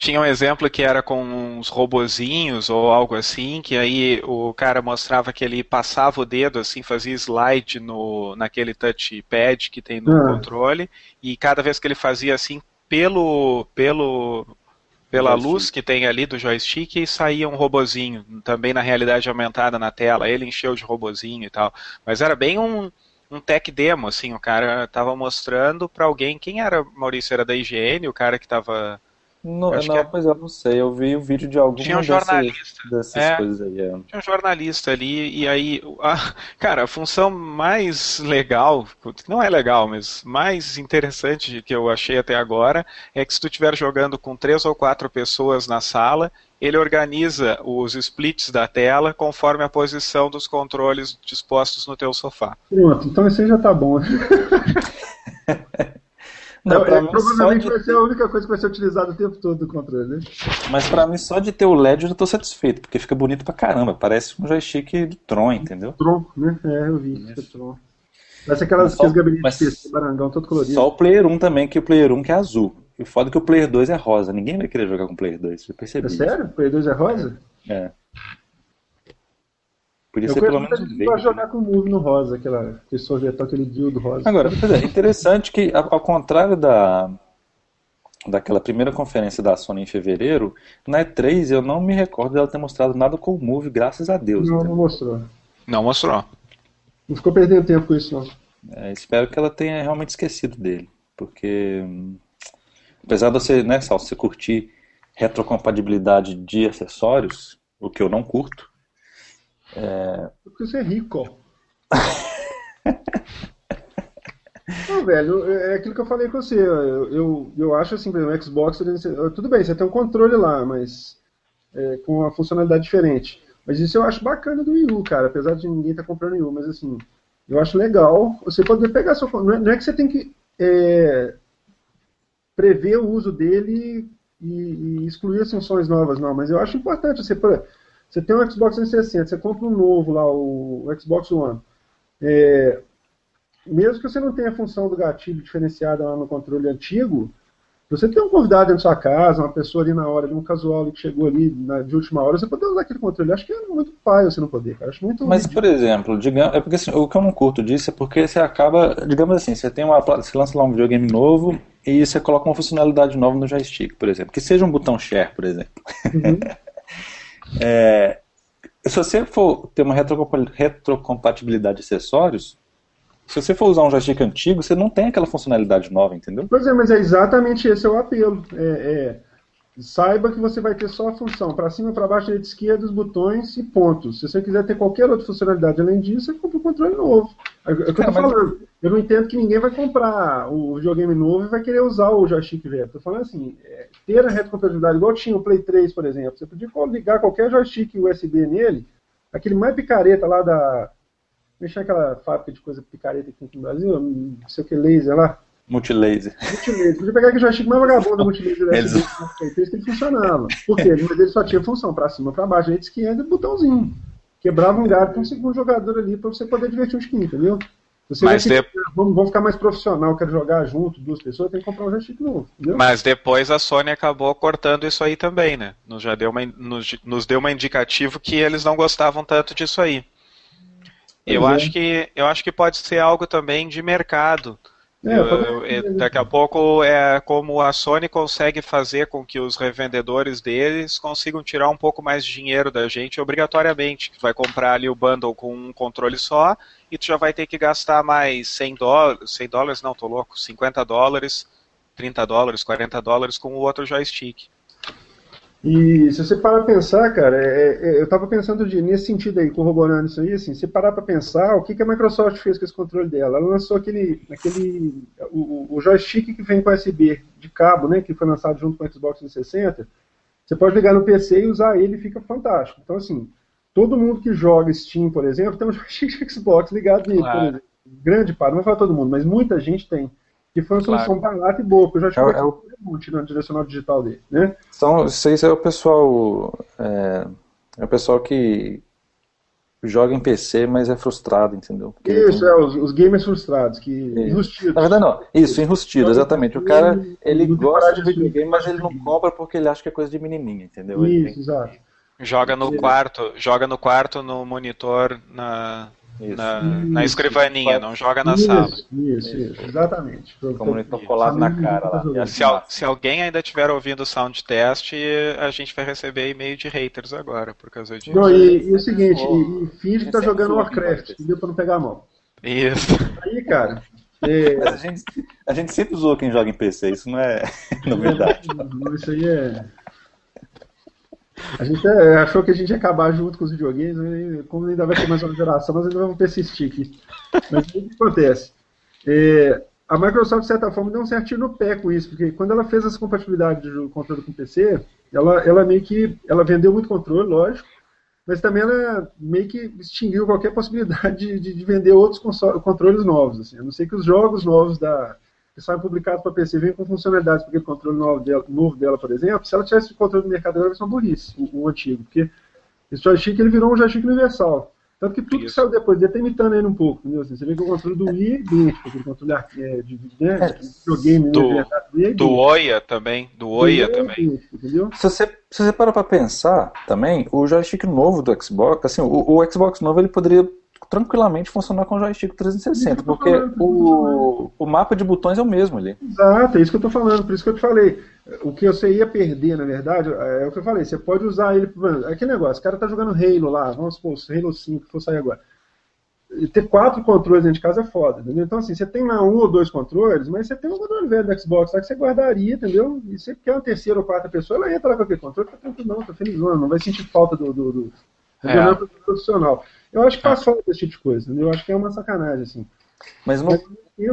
C: Tinha um exemplo que era com uns robozinhos ou algo assim, que aí o cara mostrava que ele passava o dedo assim, fazia slide no, naquele touchpad que tem no ah. controle, e cada vez que ele fazia assim, pelo, pelo, pela luz que tem ali do joystick e saía um robozinho, também na realidade aumentada na tela, ele encheu de robozinho e tal. Mas era bem um, um tech demo, assim, o cara tava mostrando para alguém, quem era, Maurício, era da IGN, o cara que tava
B: não, não que... pois eu não sei. Eu vi o vídeo de alguma
C: Tinha um jornalista.
B: dessas é, coisas aí. É.
C: Tinha um jornalista ali, e aí. A, cara, a função mais legal, não é legal, mas mais interessante que eu achei até agora é que se tu estiver jogando com três ou quatro pessoas na sala, ele organiza os splits da tela conforme a posição dos controles dispostos no teu sofá.
A: Pronto, então esse aí já tá bom. Não, é, provavelmente de... vai ser a única coisa que vai ser utilizada o tempo todo do controle, né?
B: Mas pra mim, só de ter o LED eu já tô satisfeito, porque fica bonito pra caramba. Parece um joystick do Tron, entendeu?
A: Tron, né? É, eu vi. Isso. Tron. Parece aquelas, só, gabinetes de barangão todo colorido.
B: Só o Player 1 também, que o Player 1 que é azul. E o foda é que o Player 2 é rosa. Ninguém vai querer jogar com o Player 2, você percebeu?
A: É sério? O Player 2 é rosa?
B: É. Podia eu ser pelo menos verde.
A: Pra jogar com o Move no rosa, aquela, aquele sorvetão, aquele dildo rosa.
B: Agora, é interessante que, ao contrário da, daquela primeira conferência da Sony em fevereiro, na E3 eu não me recordo dela ter mostrado nada com o Move, graças a Deus.
A: Não, entendeu? não mostrou.
C: Não mostrou.
A: Não ficou perdendo tempo com isso, não.
B: É, espero que ela tenha realmente esquecido dele, porque apesar de você, né, Sal, você curtir retrocompatibilidade de acessórios, o que eu não curto,
A: é... Porque você é rico. Não, velho, é aquilo que eu falei com você. Eu, eu, eu acho assim, o Xbox, tudo bem, você tem um controle lá, mas é, com uma funcionalidade diferente. Mas isso eu acho bacana do Wii U, cara, apesar de ninguém estar tá comprando Wii U, mas assim, eu acho legal você poder pegar seu. Não é, não é que você tem que é, prever o uso dele e, e, excluir as funções novas, não, mas eu acho importante você. Você tem um Xbox 360, você compra um novo lá, o Xbox One. É, mesmo que você não tenha a função do gatilho diferenciada lá no controle antigo, você tem um convidado dentro da sua casa, uma pessoa ali na hora, um casual ali que chegou ali na, de última hora, você pode usar aquele controle. acho que é muito pai você não poder, cara. Acho muito
B: Mas, por exemplo, digamos, é porque assim, o que eu não curto disso é porque você acaba, digamos assim, você tem uma você lança lá um videogame novo e você coloca uma funcionalidade nova no joystick, por exemplo. Que seja um botão share, por exemplo. Uhum. É, se você for ter uma retrocompatibilidade de acessórios, se você for usar um joystick antigo, você não tem aquela funcionalidade nova, entendeu?
A: Pois é, mas é exatamente esse é o apelo. É, é, saiba que você vai ter só a função para cima, para baixo, direita, esquerda, os botões e pontos. Se você quiser ter qualquer outra funcionalidade além disso, você compra um controle novo. É, é o que eu tô falando. Eu não entendo que ninguém vai comprar o videogame novo e vai querer usar o joystick velho. Estou falando assim, é, ter a retrocompatibilidade, igual tinha o Play 3, por exemplo. Você podia ligar qualquer joystick USB nele, aquele mais picareta lá da. Mexer aquela fábrica de coisa picareta que tem aqui no Brasil, não sei o que, laser lá.
B: Multilaser.
A: Multilaser. Podia pegar aquele joystick mais vagabundo da Multilaser Eles... que ele funcionava. Por quê? Mas ele só tinha função para cima, para baixo, direita, esquerda e botãozinho. Quebrava um galho com um segundo jogador ali para você poder divertir um skin, entendeu? Você Mas de... vamos, vamos, ficar mais profissional, quero jogar junto, duas pessoas, tem que comprar um joystick novo. Entendeu?
C: Mas depois a Sony acabou cortando isso aí também, né? Nos, já deu uma, nos, nos deu uma indicativo que eles não gostavam tanto disso aí. Eu, é. acho que, eu acho que pode ser algo também de mercado. É, daqui a pouco é como a Sony consegue fazer com que os revendedores deles consigam tirar um pouco mais de dinheiro da gente obrigatoriamente. Vai comprar ali o bundle com um controle só e tu já vai ter que gastar mais 100 dólares, 100 dólares não, tô louco, 50 dólares, 30 dólares, 40 dólares com o outro joystick.
A: E se você parar para pensar, cara, é, é, eu estava pensando de, nesse sentido aí, corroborando isso aí, assim, se parar para pensar, o que, que a Microsoft fez com esse controle dela? Ela lançou aquele, aquele o, o joystick que vem com USB de cabo, né, que foi lançado junto com o Xbox 360, você pode ligar no PC e usar ele e fica fantástico. Então, assim, todo mundo que joga Steam, por exemplo, tem um joystick de Xbox ligado nele, claro. por exemplo. Grande parte, não vou falar todo mundo, mas muita gente tem. Que foi uma solução claro. barata e boa, porque eu já tive é, é o... tirando direcional digital dele, né?
B: São, isso é o pessoal. É, é o pessoal que, joga em PC, mas é frustrado, entendeu?
A: Porque isso, tem... é, os, os, gamers frustrados, que enrustidos.
B: Na verdade não, isso, enrustido, exatamente. O cara, ele gosta de videogame, mas ele não compra porque ele acha que é coisa de menininha, entendeu?
A: Isso, tem... exato.
C: Joga no quarto, joga no quarto, no monitor, na. Na, isso. na escrivaninha, não joga na
A: isso,
C: sala.
A: Isso, isso, exatamente.
B: Como ele colado na cara lá.
C: Se, se, alguém ainda estiver ouvindo o sound test, a gente vai receber e-mail de haters agora por causa disso.
A: Não, e, e o seguinte, e, e finge que tá jogando Warcraft, entendeu? Pra não pegar a mão.
C: Isso.
A: Aí, cara.
B: É... A, gente, a gente sempre usou quem joga em PC, isso não é novidade.
A: Isso aí é. A gente é, achou que a gente ia acabar junto com os videogames, né? como ainda vai ter mais uma geração, nós ainda vamos persistir aqui. Mas o que acontece? É, a Microsoft, de certa forma, deu um certinho no pé com isso, porque quando ela fez essa compatibilidade de controle com PC, ela, ela meio que ela vendeu muito controle, lógico, mas também ela meio que extinguiu qualquer possibilidade de, de vender outros controles novos. Assim. A não ser que os jogos novos da, que saem publicados para PC vêm com funcionalidades para aquele controle novo dela, novo dela, por exemplo, se ela tivesse o controle do mercado agora, vai ser uma burrice, o, o, antigo, porque esse joystick ele virou um joystick universal. Tanto que tudo Isso. que saiu depois dele está imitando ele um pouco, entendeu? Assim, você vê que o controle do Wii é idêntico, aquele controle é, de, né, é, videogame
C: do, né, é do Oia também, do Oia é também. Idêntico,
B: entendeu? Se você, se você parar para pensar também, o joystick novo do Xbox, assim, o, o Xbox novo ele poderia tranquilamente funcionar com o joystick 360, porque o, o mapa de botões é o mesmo ali.
A: Exato, é isso que eu estou falando, por isso que eu te falei. O que você ia perder, na verdade, é o que eu falei, você pode usar ele. É aquele negócio, o cara tá jogando Halo lá, vamos supor, Halo 5 que for sair agora. E ter quatro controles dentro de casa é foda, entendeu? Então, assim, você tem lá um ou dois controles, mas você tem um controle velho do Xbox lá que você guardaria, entendeu? E você quer uma terceira ou quarta pessoa, ela entra lá com aquele controle, tá tranquilo, não, tá felizona, não vai sentir falta do, do, do, do é. profissional. Eu acho que passou ah. desse tipo de coisa, eu acho que é uma sacanagem, assim.
B: Mas no,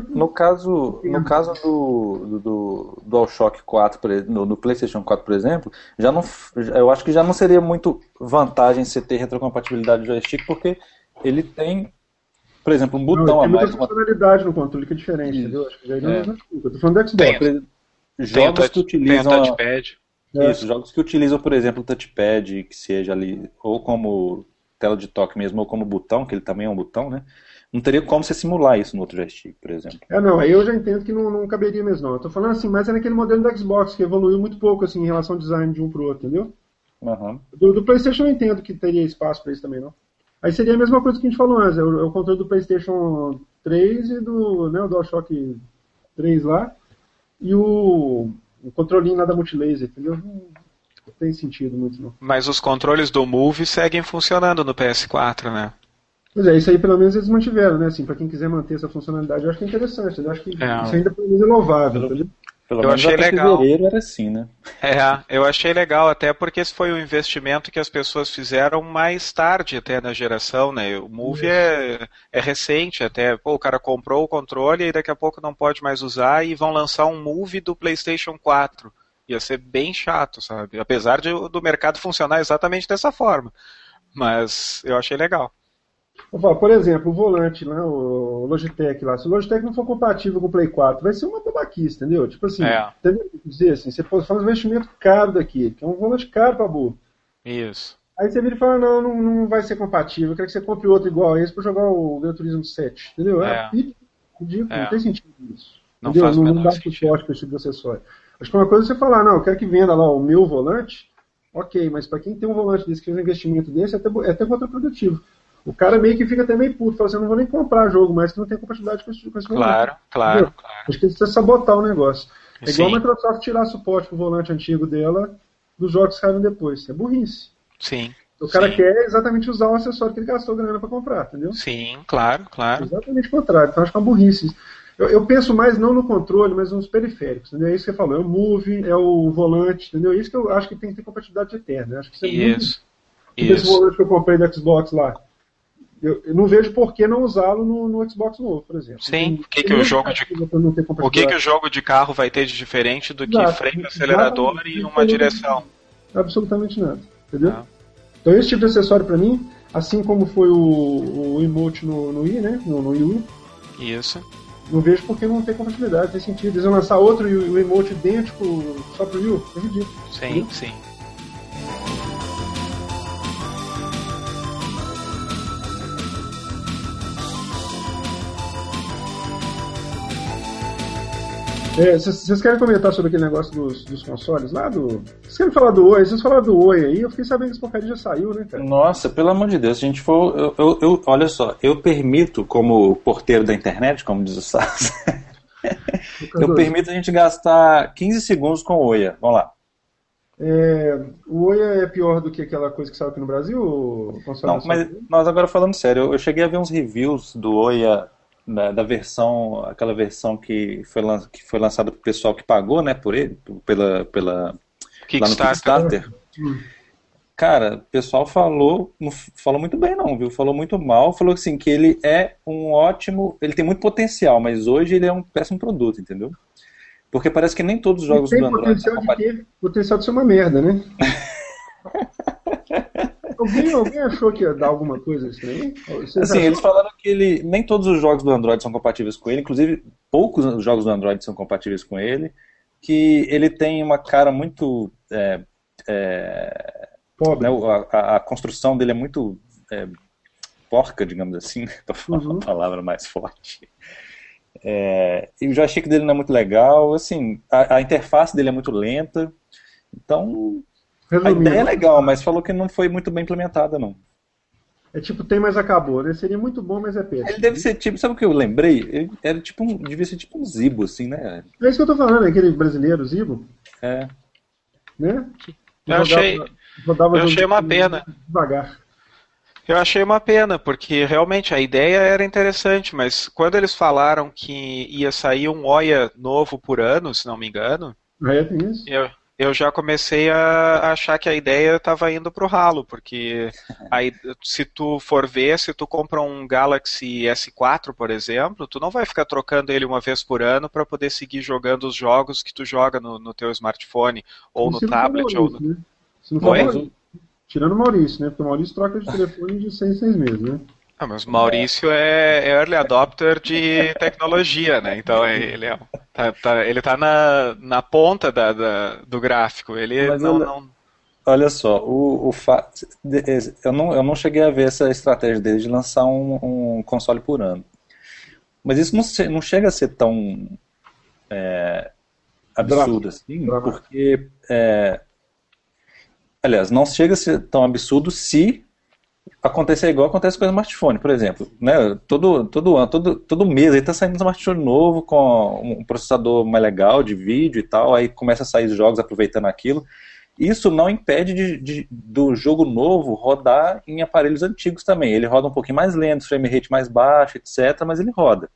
B: no caso, no caso do, do, do DualShock 4, no, no, PlayStation 4, por exemplo, já não, eu acho que já não seria muito vantagem você ter retrocompatibilidade de joystick, porque ele tem, por exemplo, um botão não, a mais.
A: Tem uma funcionalidade no controle que é diferente, Isso. entendeu? Acho que já não, é. não, eu tô falando do Xbox.
C: Tem, jogos touch, que utilizam. Tem touchpad.
B: Isso, jogos que utilizam, por exemplo, o touchpad, que seja ali, ou como tela de toque mesmo, ou como botão, que ele também é um botão, né? Não teria como você simular isso no outro joystick, por exemplo.
A: É, não, aí eu já entendo que não, não caberia mesmo, não. Eu tô falando assim, mas é naquele modelo do Xbox, que evoluiu muito pouco, assim, em relação ao design de um pro outro, entendeu?
B: Uhum.
A: Do, do PlayStation eu entendo que teria espaço para isso também, não. Aí seria a mesma coisa que a gente falou antes, é o, é o controle do PlayStation 3 e do, né, o DualShock 3 lá, e o, o controlinho lá da Multilaser, entendeu? Não tem sentido muito, não.
C: Mas os controles do Move seguem funcionando no PS4, né?
A: Pois é, isso aí pelo menos eles mantiveram, né? Assim, para quem quiser manter essa funcionalidade, eu acho que é interessante. Eu acho que é. isso ainda pelo menos é louvável. Pelo,
B: pelo eu menos achei legal. fevereiro era assim, né?
C: É, eu achei legal, até porque esse foi um investimento que as pessoas fizeram mais tarde até na geração, né? O Move é, é recente até. Pô, o cara comprou o controle e daqui a pouco não pode mais usar e vão lançar um Move do PlayStation 4 ia ser bem chato, sabe? Apesar de, do mercado funcionar exatamente dessa forma. Mas eu achei legal.
A: Por exemplo, o volante lá, o Logitech lá, se o Logitech não for compatível com o Play 4, vai ser uma babaquice, entendeu? Tipo assim, é. entendeu? dizer assim, você fazer um investimento caro daqui, que é um volante caro pra burro.
C: Isso.
A: Aí você vira e fala, não, não, não vai ser compatível, eu quero que você compre outro igual a esse pra jogar o Gran Turismo 7, entendeu? É, é ridículo, é. não tem sentido isso. Não entendeu? faz não, não dá suporte para esse tipo de acessório. Acho que uma coisa é você falar, não, eu quero que venda lá o meu volante, ok, mas para quem tem um volante desse, que fez um investimento desse, é até, é até contraprodutivo. O cara meio que fica até meio puto, fala assim, eu não vou nem comprar jogo mais que não tem compatibilidade com esse, com esse
C: claro, volante. Claro, claro.
A: Acho que precisa sabotar o negócio. É igual Sim. a Microsoft tirar suporte pro volante antigo dela dos jogos que saíram depois. É burrice.
C: Sim.
A: O cara
C: Sim.
A: quer exatamente usar o acessório que ele gastou grana para comprar, entendeu?
C: Sim, claro, claro.
A: Exatamente o contrário. Então acho que é uma burrice. Eu, eu, penso mais não no controle, mas nos periféricos. Entendeu? É isso que você falou. É o move, é o volante, entendeu? É isso que eu acho que tem que ter compatibilidade eterna. Acho que isso é
C: isso.
A: Muito... Esse volante que eu comprei do Xbox lá. Eu, eu não vejo por que não usá-lo no, no, Xbox novo, por exemplo.
C: Sim, o que, que o jogo de o que, que o jogo de carro vai ter de diferente do que Exato. freio, acelerador e uma direção?
A: Absolutamente nada. Entendeu? Ah. Então esse tipo de acessório para mim, assim como foi o, o emote no, no Wii, né? No, no Wii U.
C: Isso.
A: Não vejo porque não tem compatibilidade, tem sentido. Eles vão lançar outro e o emote idêntico só pro Wii U? É ridículo.
C: Sim, entendeu?
A: É, vocês querem comentar sobre aquele negócio dos, dos consoles lá do. Vocês querem falar do Oi? Vocês falaram do Oi aí, eu fiquei sabendo que esse porcaria já saiu, né, cara?
B: Nossa, pelo amor de Deus, se a gente for. Eu, eu, eu olha só, eu permito, como porteiro da internet, como diz o Sas, eu permito a gente gastar 15 segundos com o Oia. Vamos lá.
A: É, o Oia é pior do que aquela coisa que saiu aqui no Brasil?
B: Não, mas nós agora falando sério, eu, eu cheguei a ver uns reviews do Oia da, da, versão, aquela versão que foi, que foi lançada para o pessoal que pagou, né, por ele, pela, pela
C: Kickstarter.
B: Lá no Kickstarter. Cara, o pessoal falou, não falou muito bem não, viu? Falou muito mal, falou assim que ele é um ótimo, ele tem muito potencial, mas hoje ele é um péssimo produto, entendeu? Porque parece que nem todos os jogos do Android
A: potencial são de ter, potencial de ser uma merda, né? Alguém, alguém achou que ia dar alguma coisa assim?
B: Assim, eles falaram que ele, nem todos os jogos do Android são compatíveis com ele, inclusive poucos jogos do Android são compatíveis com ele, que ele tem uma cara muito. É, é, Pobre. Né, a, a, construção dele é muito é, porca, digamos assim, estou falando uhum. uma palavra mais forte. É, eu já achei que dele não é muito legal, assim, a, a interface dele é muito lenta, então Resumindo. A ideia é legal, mas falou que não foi muito bem implementada, não.
A: É tipo, tem, mas acabou, né? Seria muito bom, mas é péssimo.
B: Ele deve ser tipo, sabe o que eu lembrei? Ele era tipo um, devia ser tipo um Zibo, assim, né?
A: É isso que eu tô falando, aquele brasileiro Zibo.
B: É.
A: Né?
C: Eu achei, rodava eu achei uma pena.
A: Devagar.
C: Eu achei uma pena, porque realmente a ideia era interessante, mas quando eles falaram que ia sair um OIA novo por ano, se não me engano,
A: é, tem isso.
C: Eu, eu já comecei a achar que a ideia estava indo para o ralo, porque aí, se tu for ver, se tu compra um Galaxy S4, por exemplo, tu não vai ficar trocando ele uma vez por ano para poder seguir jogando os jogos que tu joga no, no teu smartphone, ou no tablet, Maurício, ou no... Né?
A: Oi? Tirando o Maurício, né? Porque o Maurício troca de telefone de seis, seis meses, né?
C: Ah, mas o Maurício é, é early adopter de tecnologia, né? Então é, ele é, tá, tá, ele tá na, na ponta da, da do gráfico. Ele mas não, não,
B: Olha só, o, o fa... eu, não, eu não cheguei a ver essa estratégia dele de lançar um, um console por ano. Mas isso não, não chega a ser tão é, absurdo assim, porque. É, aliás, não chega a ser tão absurdo se acontecer igual acontece com o smartphone, por exemplo. Né? Todo, todo ano, todo, todo mês aí tá saindo um smartphone novo com um processador mais legal de vídeo e tal, aí começa a sair jogos aproveitando aquilo. Isso não impede de, de, do jogo novo rodar em aparelhos antigos também. Ele roda um pouquinho mais lento, frame rate mais baixo, etc., mas ele roda.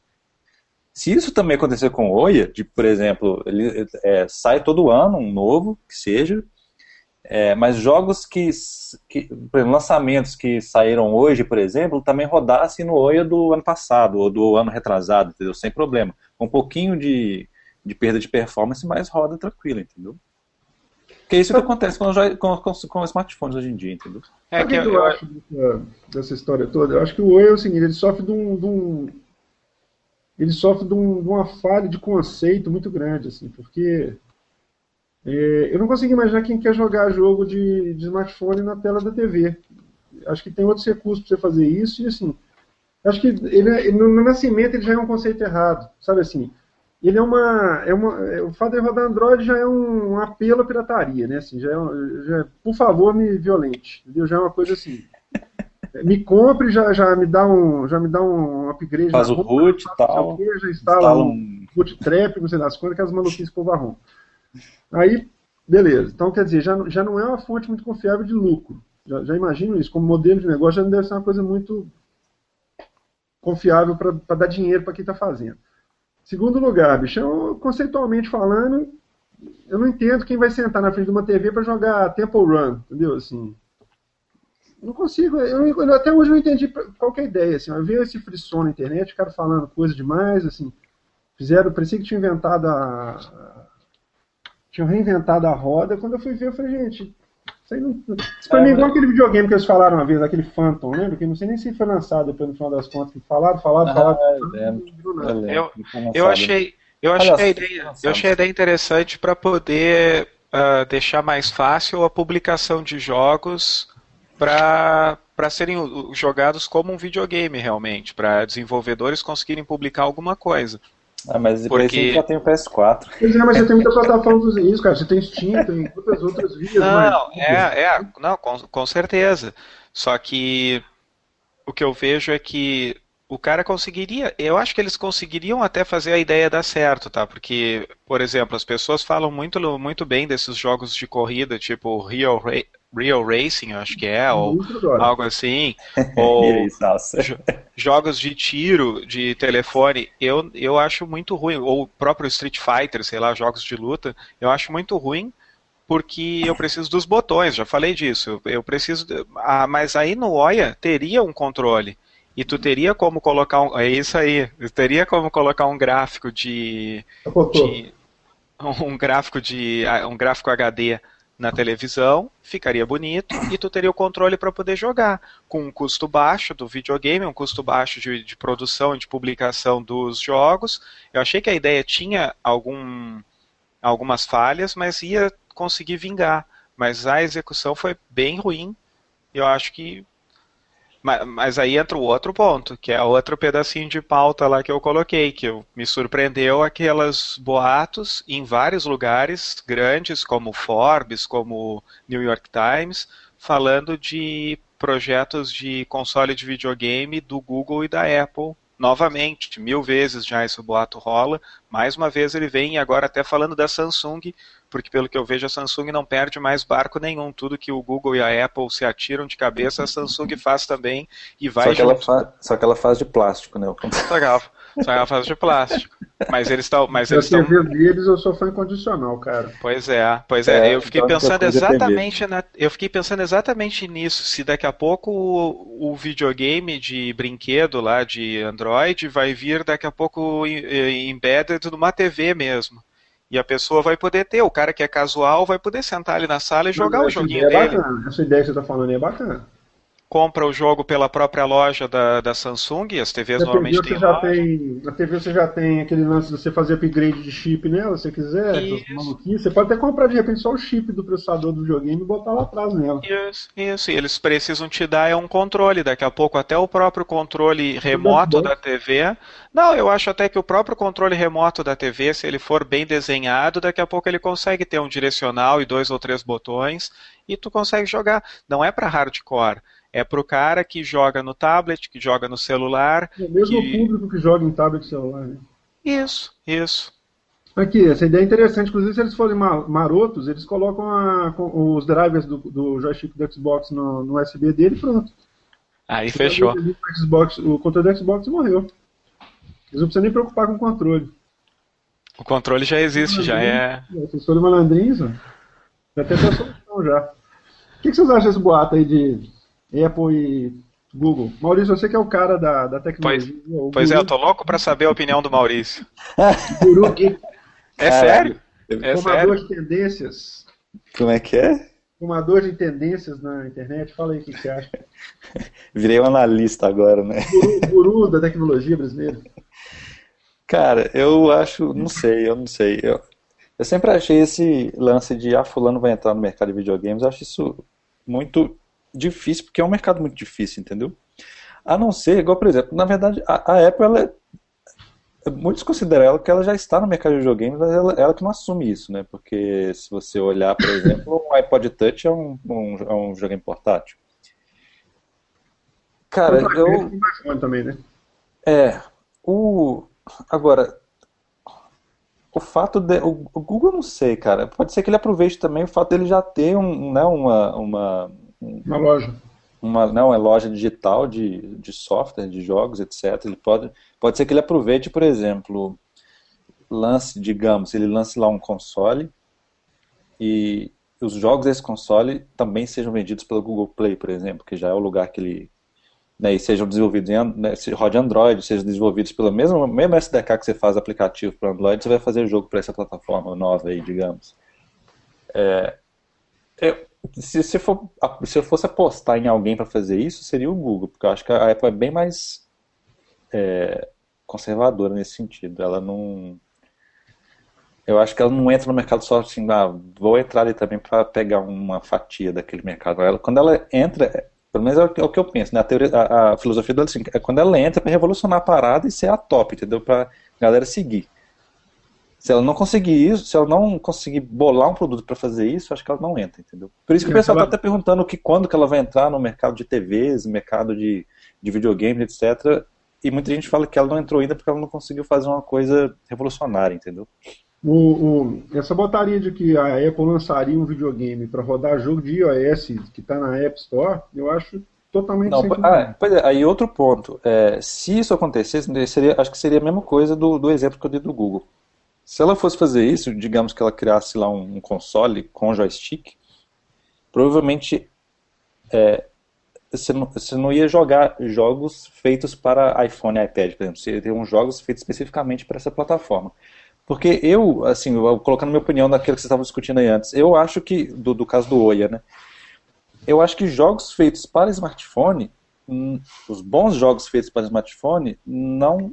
B: Se isso também acontecer com o Oya, de, por exemplo, ele é, sai todo ano um novo, que seja, é, mas jogos que, que exemplo, lançamentos que saíram hoje, por exemplo, também rodassem no OIA do ano passado ou do ano retrasado, entendeu? Sem problema. Um pouquinho de, de perda de performance, mas roda tranquilo, entendeu? Que é isso que acontece com, com, com, com smartphones hoje em dia, entendeu?
A: É que eu, eu, acho dessa, dessa, história toda? Eu acho que o OIA é o seguinte, ele sofre de um, de um ele sofre de, um, de uma falha de conceito muito grande, assim, porque é, eu não consigo imaginar quem quer jogar jogo de, de, smartphone na tela da TV. Acho que tem outros recursos para você fazer isso e assim. Acho que ele, ele, no nascimento ele já é um conceito errado, sabe assim? Ele é uma, é uma, é, o fato de rodar Android já é um, um apelo à pirataria, né? Assim, já é, já é, por favor, me violente, entendeu? Já é uma coisa assim. Me compre, já, já me dá um, já me dá um upgrade.
B: Faz o root e tal.
A: já instala, instala um, um bootstrap, não sei das quantas, que as maluquices povo. Aí, beleza. Então, quer dizer, já, já não é uma fonte muito confiável de lucro. Já, já imagino isso. Como modelo de negócio, já não deve ser uma coisa muito confiável para dar dinheiro para quem está fazendo. Segundo lugar, bicho, eu, conceitualmente falando, eu não entendo quem vai sentar na frente de uma TV para jogar Temple Run, entendeu? Assim, não consigo, eu, eu, até hoje não entendi qual é ideia, assim, eu vi esse frisson na internet, o cara falando coisa demais, assim, fizeram, parecia que tinha inventado a, tinham reinventado a roda. Quando eu fui ver, eu falei, gente, Isso, aí não, isso pra é, mim é igual aquele videogame que eles falaram uma vez, aquele Phantom, lembra? Que não sei nem se foi lançado depois no final das contas. Que falaram, falaram, ah, falaram.
C: É, eu, eu achei, eu achei, a ideia, eu achei a ideia interessante para poder uh, deixar mais fácil a publicação de jogos para serem jogados como um videogame realmente, para desenvolvedores conseguirem publicar alguma coisa.
B: Ah, mas Porque... já tem o PS4.
A: Pois é, mas você tem muita plataforma dos isso, cara. Você tem Steam, tem muitas outras vias.
C: Não, mas... é, é, não, com, com certeza. Só que o que eu vejo é que o cara conseguiria, eu acho que eles conseguiriam até fazer a ideia dar certo, tá? Porque, por exemplo, as pessoas falam muito, muito bem desses jogos de corrida, tipo Real, Real Racing, acho que é, ou algo assim, ou jogos de tiro de telefone, eu, eu acho muito ruim, ou o próprio Street Fighter, sei lá, jogos de luta, eu acho muito ruim porque eu preciso dos botões, já falei disso, eu preciso, ah, mas aí no Oya teria um controle, e tu teria como colocar um, é isso aí, teria como colocar um gráfico de, de um gráfico de um gráfico HD na televisão, ficaria bonito e tu teria o controle para poder jogar com um custo baixo do videogame, um custo baixo de, de produção e de publicação dos jogos. Eu achei que a ideia tinha algum, algumas falhas, mas ia conseguir vingar. Mas a execução foi bem ruim. Eu acho que mas, mas, aí entra o outro ponto, que é outro pedacinho de pauta lá que eu coloquei, que me surpreendeu aquelas boatos em vários lugares grandes, como Forbes, como New York Times, falando de projetos de console de videogame do Google e da Apple novamente, mil vezes já esse boato rola. Mais uma vez ele vem agora até falando da Samsung, porque pelo que eu vejo a Samsung não perde mais barco nenhum. Tudo que o Google e a Apple se atiram de cabeça, a Samsung faz também e vai.
B: Só que, ela, fa só que ela faz de plástico, né?
C: Só que ela, só que ela faz de plástico. Mas eles estão. Mas eles estão.
A: deles eu sou fã incondicional, cara.
C: Pois é, pois é. é eu fiquei pensando exatamente na, eu fiquei pensando exatamente nisso. Se daqui a pouco o, o videogame de brinquedo lá de Android vai vir daqui a pouco embedded numa TV mesmo. E a pessoa vai poder ter, o cara que é casual vai poder sentar ali na sala e jogar o joguinho é dele.
A: Bacana. Essa ideia que você está falando aí é bacana.
C: Compra o jogo pela própria loja da, da Samsung, as TVs normalmente
A: têm já tem Na TV você já tem aquele lance de você fazer upgrade de chip nela, se você quiser, você pode até comprar de repente só o chip do processador do videogame e botar lá atrás nela.
C: Isso, isso, e eles precisam te dar é um controle, daqui a pouco até o próprio controle remoto da TV não, eu acho até que o próprio controle remoto da TV, se ele for bem desenhado, daqui a pouco ele consegue ter um direcional e dois ou três botões e tu consegue jogar. Não é para hardcore, é para o cara que joga no tablet, que joga no celular.
A: É o mesmo
C: que...
A: público que joga em tablet e celular. Né?
C: Isso, isso.
A: Aqui, essa ideia é interessante. Inclusive, se eles forem marotos, eles colocam a, os drivers do, do joystick do Xbox no, no USB dele e pronto.
C: Aí fechou.
A: O, Xbox, o controle do Xbox morreu. Eles não precisam nem preocupar com o controle.
C: O controle já existe, já é.
A: Vocês foram malandrinhos, já tem a solução já. O que, vocês acham desse boato aí de Apple e Google? Maurício, você que é o cara da, da tecnologia.
C: Pois, pois é, eu tô louco para saber a opinião do Maurício.
A: Guru Geek.
C: É sério?
A: É Formador sério? de tendências.
B: Como é que é?
A: Formador de tendências na internet. Fala aí o que você acha.
B: Virei um analista agora, né?
A: Guru, guru da tecnologia brasileira.
B: Cara, eu acho, não sei, eu não sei. Eu, eu sempre achei esse lance de ah, fulano vai entrar no mercado de videogames, eu acho isso muito difícil, porque é um mercado muito difícil, entendeu? A não ser, igual, por exemplo, na verdade, a, a Apple, ela é, muitos consideram ela que ela já está no mercado de videogames, mas ela, ela que não assume isso, né? Porque se você olhar, por exemplo, o iPod Touch é um, um, é um videogame portátil. Cara, eu...
A: Também, né?
B: É, o, Agora, o fato de. O, o, Google não sei, cara. Pode ser que ele aproveite também o fato dele já ter um, né, uma, uma.
A: Uma loja.
B: Uma, não, uma loja digital de, de software, de jogos, etc. Ele pode, pode ser que ele aproveite, por exemplo, lance, digamos, ele lance lá um console e os jogos desse console também sejam vendidos pelo Google Play, por exemplo, que já é o lugar que ele, né, e sejam desenvolvidos em né, se rode Android, sejam desenvolvidos pelo mesmo, mesmo SDK que você faz aplicativo para Android, você vai fazer jogo para essa plataforma nova aí, digamos. É, eu, se, se, for, se eu fosse apostar em alguém para fazer isso, seria o Google, porque eu acho que a Apple é bem mais é, conservadora nesse sentido. Ela não. Eu acho que ela não entra no mercado só assim, ah, vou entrar ali também para pegar uma fatia daquele mercado. Ela, quando ela entra, pelo menos é o que, é o que eu penso, né? a, teoria, a, a filosofia dela assim, é quando ela entra para revolucionar a parada e ser a top, entendeu? Para galera seguir. Se ela não conseguir isso, se ela não conseguir bolar um produto para fazer isso, acho que ela não entra, entendeu? Por isso que o pessoal está até perguntando que quando que ela vai entrar no mercado de TVs, mercado de, de videogames, etc. E muita gente fala que ela não entrou ainda porque ela não conseguiu fazer uma coisa revolucionária, entendeu?
A: O, o, essa botaria de que a Apple lançaria um videogame para rodar jogo de iOS que está na App Store, eu acho totalmente
B: não, ah, pois é, aí outro ponto. É, se isso acontecesse, seria, acho que seria a mesma coisa do, do exemplo que eu dei do Google. Se ela fosse fazer isso, digamos que ela criasse lá um, console com joystick, provavelmente é, você, não, você não ia jogar jogos feitos para iPhone e iPad, por exemplo. Você ia ter uns jogos feitos especificamente para essa plataforma. Porque eu, assim, colocando minha opinião naquilo que vocês estavam discutindo aí antes, eu acho que, do, do caso do Oya, né? Eu acho que jogos feitos para smartphone, hum, os bons jogos feitos para smartphone, não,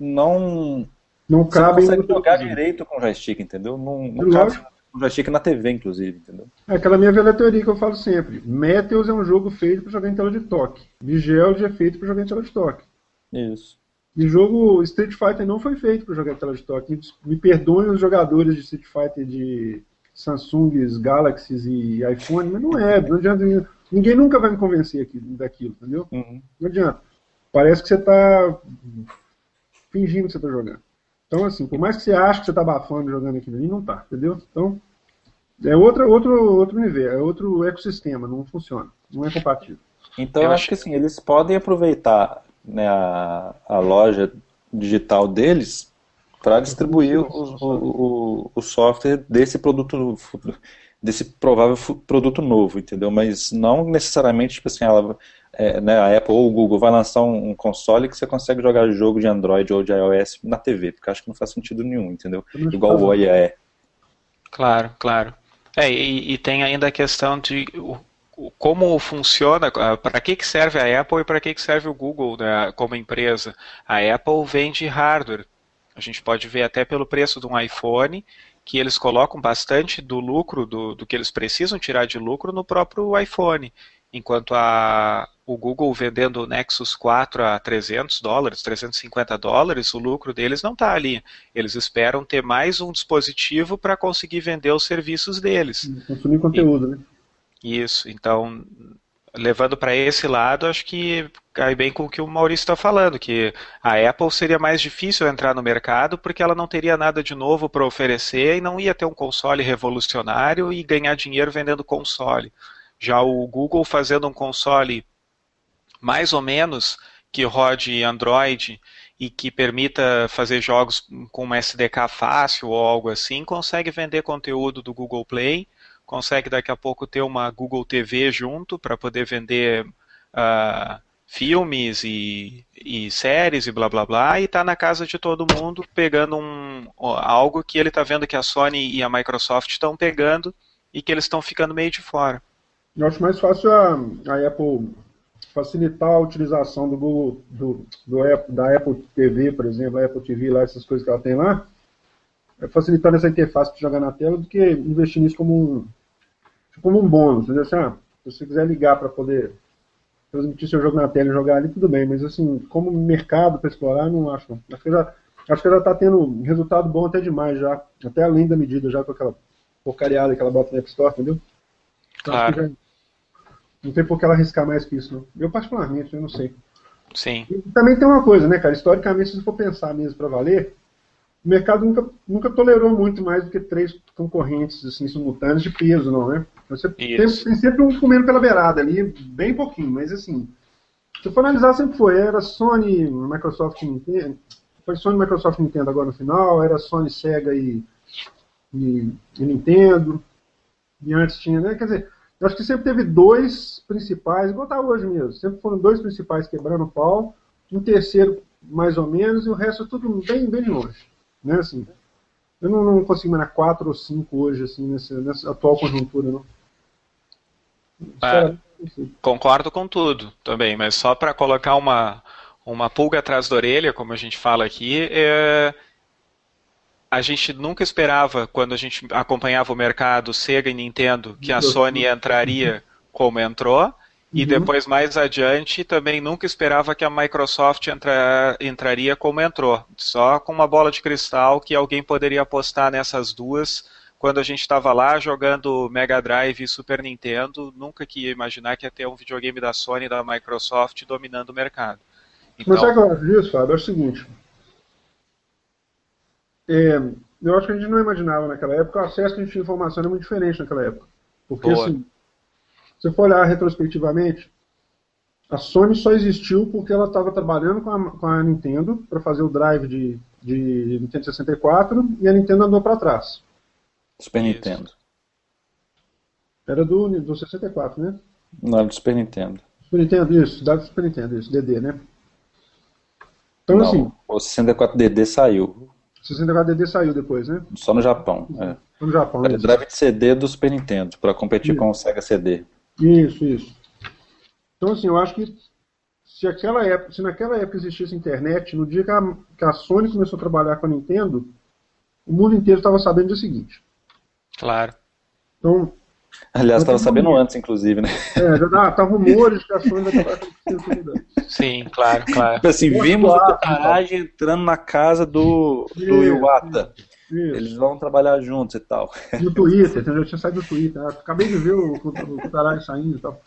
B: não
A: não cabe.
B: Você consegue jogar direito com joystick, entendeu? Não, não cabe com joystick na TV, inclusive, entendeu?
A: É aquela minha velha teoria que eu falo sempre. Meteos é um jogo feito para jogar em tela de toque. Vigeld é feito para jogar em tela de toque.
B: Isso.
A: E jogo Street Fighter não foi feito para jogar em tela de toque. Me perdoem os jogadores de Street Fighter de Samsung, Galaxies e iPhone, mas não é. Não adianta. Ninguém nunca vai me convencer aqui, daquilo, entendeu? Uhum. Não adianta. Parece que você está fingindo que você está jogando. Então, assim, por mais que você ache que você está abafando jogando aquilo ali, não está, entendeu? Então, é outra, outro, outro nível, é outro ecossistema, não funciona, não é compatível.
B: Então, eu acho que assim, eles podem aproveitar né, a, a loja digital deles para distribuir o, o, o, o, software desse produto desse provável produto novo, entendeu? Mas não necessariamente tipo assim, ela é, né, a Apple ou o Google vai lançar um, um, console que você consegue jogar jogo de Android ou de iOS na TV, porque acho que não faz sentido nenhum, entendeu? Igual o Oia é.
C: Claro, claro. É, e, e, tem ainda a questão de o, o, como funciona, ah, para que, que serve a Apple e para que, que serve o Google né, como empresa. A Apple vende hardware. A gente pode ver até pelo preço de um iPhone que eles colocam bastante do lucro, do, do que eles precisam tirar de lucro no próprio iPhone enquanto a, o Google vendendo o Nexus 4 a 300 dólares, 350 dólares, o lucro deles não está ali. Eles esperam ter mais um dispositivo para conseguir vender os serviços deles.
A: Consumir conteúdo, e, né?
C: Isso. Então, levando para esse lado, acho que cai bem com o que o Maurício está falando, que a Apple seria mais difícil entrar no mercado porque ela não teria nada de novo para oferecer e não ia ter um console revolucionário e ganhar dinheiro vendendo console. Já o Google fazendo um console mais ou menos que rode Android e que permita fazer jogos com uma SDK fácil ou algo assim, consegue vender conteúdo do Google Play, consegue daqui a pouco ter uma Google TV junto para poder vender uh, filmes e, e, séries e blá blá blá, e está na casa de todo mundo pegando um, algo que ele está vendo que a Sony e a Microsoft estão pegando e que eles estão ficando meio de fora.
A: Eu acho mais fácil a, a Apple facilitar a utilização do Google, do, do Apple, da Apple TV, por exemplo, a Apple TV, lá, essas coisas que ela tem lá, é facilitar essa interface para jogar na tela do que investir nisso como um, como um bônus. Entendeu? Assim, ah, se você quiser ligar para poder transmitir seu jogo na tela e jogar ali, tudo bem, mas assim, como mercado para explorar, não acho. Acho que já acho que já está tendo resultado bom até demais já, até além da medida já com aquela porcariada que ela bota no App Store, entendeu?
C: Então, claro.
A: Não tem por que ela arriscar mais que isso, não. Eu, particularmente, eu não sei.
C: Sim.
A: E também tem uma coisa, né, cara? Historicamente, se você for pensar mesmo para valer, o mercado nunca, nunca tolerou muito mais do que três concorrentes assim, simultâneos de peso, não, né? Você tem, tem, sempre um comendo pela beirada ali, bem pouquinho, mas assim, se for analisar, sempre foi. Era Sony, Microsoft Nintendo. Foi Sony, Microsoft Nintendo agora no final, era Sony, Sega e, e, e Nintendo. E antes tinha, né? Quer dizer, eu acho que sempre teve dois principais, igual tá hoje mesmo. Sempre foram dois principais quebrando o pau, um terceiro mais ou menos, e o resto tudo bem, bem longe. Né, assim, eu não, não consigo imaginar quatro ou cinco hoje, assim, nessa, nessa atual conjuntura, não.
C: Ah, concordo com tudo também, mas só para colocar uma, uma pulga atrás da orelha, como a gente fala aqui, é, a gente nunca esperava, quando a gente acompanhava o mercado Sega e Nintendo, que a Sony entraria como entrou. E uhum. depois, mais adiante, também nunca esperava que a Microsoft entra, entraria como entrou. Só com uma bola de cristal que alguém poderia apostar nessas duas quando a gente estava lá jogando Mega Drive e Super Nintendo. Nunca que ia imaginar que ia ter um videogame da Sony e da Microsoft dominando o mercado.
A: Então... Mas acho disso, Fábio? É o seguinte. É, eu acho que a gente não imaginava naquela época, o acesso que a gente tinha informação era muito diferente naquela época. Porque, Boa. assim, se você for olhar retrospectivamente, a Sony só existiu porque ela estava trabalhando com a, com a Nintendo para fazer o drive de, de Nintendo 64 e a Nintendo andou para trás.
B: Super Nintendo.
A: Era do, do 64, né?
B: Não, era do Super Nintendo.
A: Super Nintendo, isso, da Super Nintendo, isso, DD, né? Então,
B: Não,
A: assim.
B: O 64DD saiu.
A: O 64DD saiu depois, né?
B: Só no Japão. É.
A: No Japão.
B: Era drive de CD do Super Nintendo, para competir isso. com o Sega CD.
A: Isso, isso. Então, assim, eu acho que se, aquela época, se naquela época existisse internet, no dia que a, que a Sony começou a trabalhar com a Nintendo, o mundo inteiro estava sabendo do seguinte.
C: Claro.
A: Então,
B: Aliás, estava sabendo antes, inclusive, né?
A: É, já tava, tava rumores que a Sony vai trabalhar
C: com Sim, claro, claro.
B: Tipo assim, vimos o Kutaragi entrando na casa do, do Iwata. Isso. Eles vão trabalhar juntos e tal.
A: No Twitter, eu tinha saído do Twitter. Né? Acabei de ver o, o Kutaragi saindo e tal.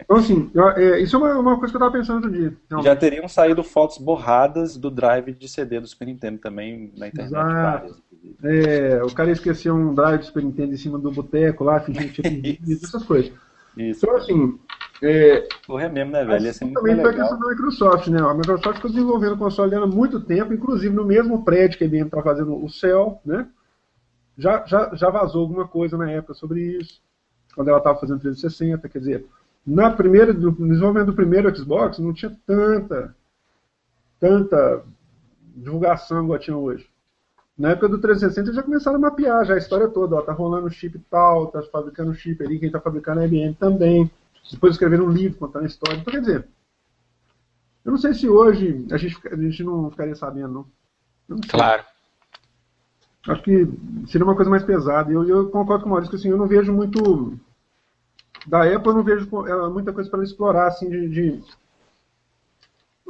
A: Então, assim, eu, é, isso é uma, uma, coisa que eu estava pensando outro dia.
B: Realmente. Já teriam saído fotos borradas do drive de CD do Super Nintendo também na internet. Várias.
A: É, o cara esqueceu um drive do Super Nintendo em cima do boteco lá, fingindo que tinha perdido, essas coisas. Isso. Então, assim. É,
B: Porra, é mesmo, né, velho? Assim,
A: também foi a questão da Microsoft, né? A Microsoft ficou desenvolvendo o console há muito tempo, inclusive no mesmo prédio que a IBM está fazendo o Cell, né? Já, já, já vazou alguma coisa na época sobre isso, quando ela estava fazendo 360, quer dizer, na primeira, no desenvolvimento do primeiro Xbox não tinha tanta, tanta divulgação igual tinha hoje. Na época do 360 já começaram a mapear já a história toda. Ó, tá rolando chip tal, tá fabricando chip ali, quem tá fabricando é a IBM também. Depois escreveram um livro contando a história. Então, quer dizer, eu não sei se hoje a gente, a gente não ficaria sabendo, não. não
C: claro.
A: Acho que seria uma coisa mais pesada. Eu, eu concordo com o Maurício que assim, eu não vejo muito. Da Apple eu não vejo muita coisa para explorar, assim, de, de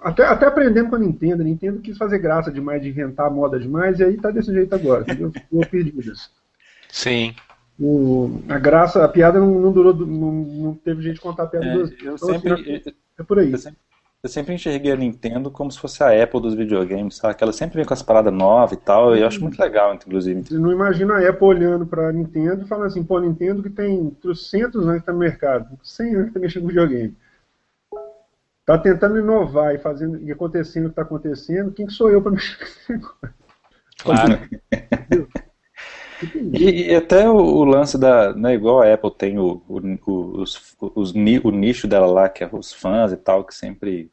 A: até, até aprendendo com a Nintendo. A Nintendo quis fazer graça demais, de inventar moda demais, e aí tá desse jeito agora, entendeu? Ficou perdida.
C: Sim.
A: O, a graça, a piada não, não durou, não, não, teve gente contar a piada
B: é,
A: duas
B: Eu então, sempre, assim, é por aí. Eu sempre, eu sempre, enxerguei a Nintendo como se fosse a Apple dos videogames, sabe? Que ela sempre vem com as paradas novas e tal, e eu acho muito legal, inclusive.
A: Você não imagina a Apple olhando pra Nintendo e falando assim, pô, Nintendo que tem 300 anos que tá no mercado, 100 anos que tá mexendo com videogame. Está tentando inovar e fazendo e acontecendo o que está acontecendo, quem que sou eu para mexer com esse negócio?
C: Claro.
B: E, e, até o, o, lance da. Né, igual a Apple tem o, o, os, os, o nicho dela lá, que é os fãs e tal, que sempre.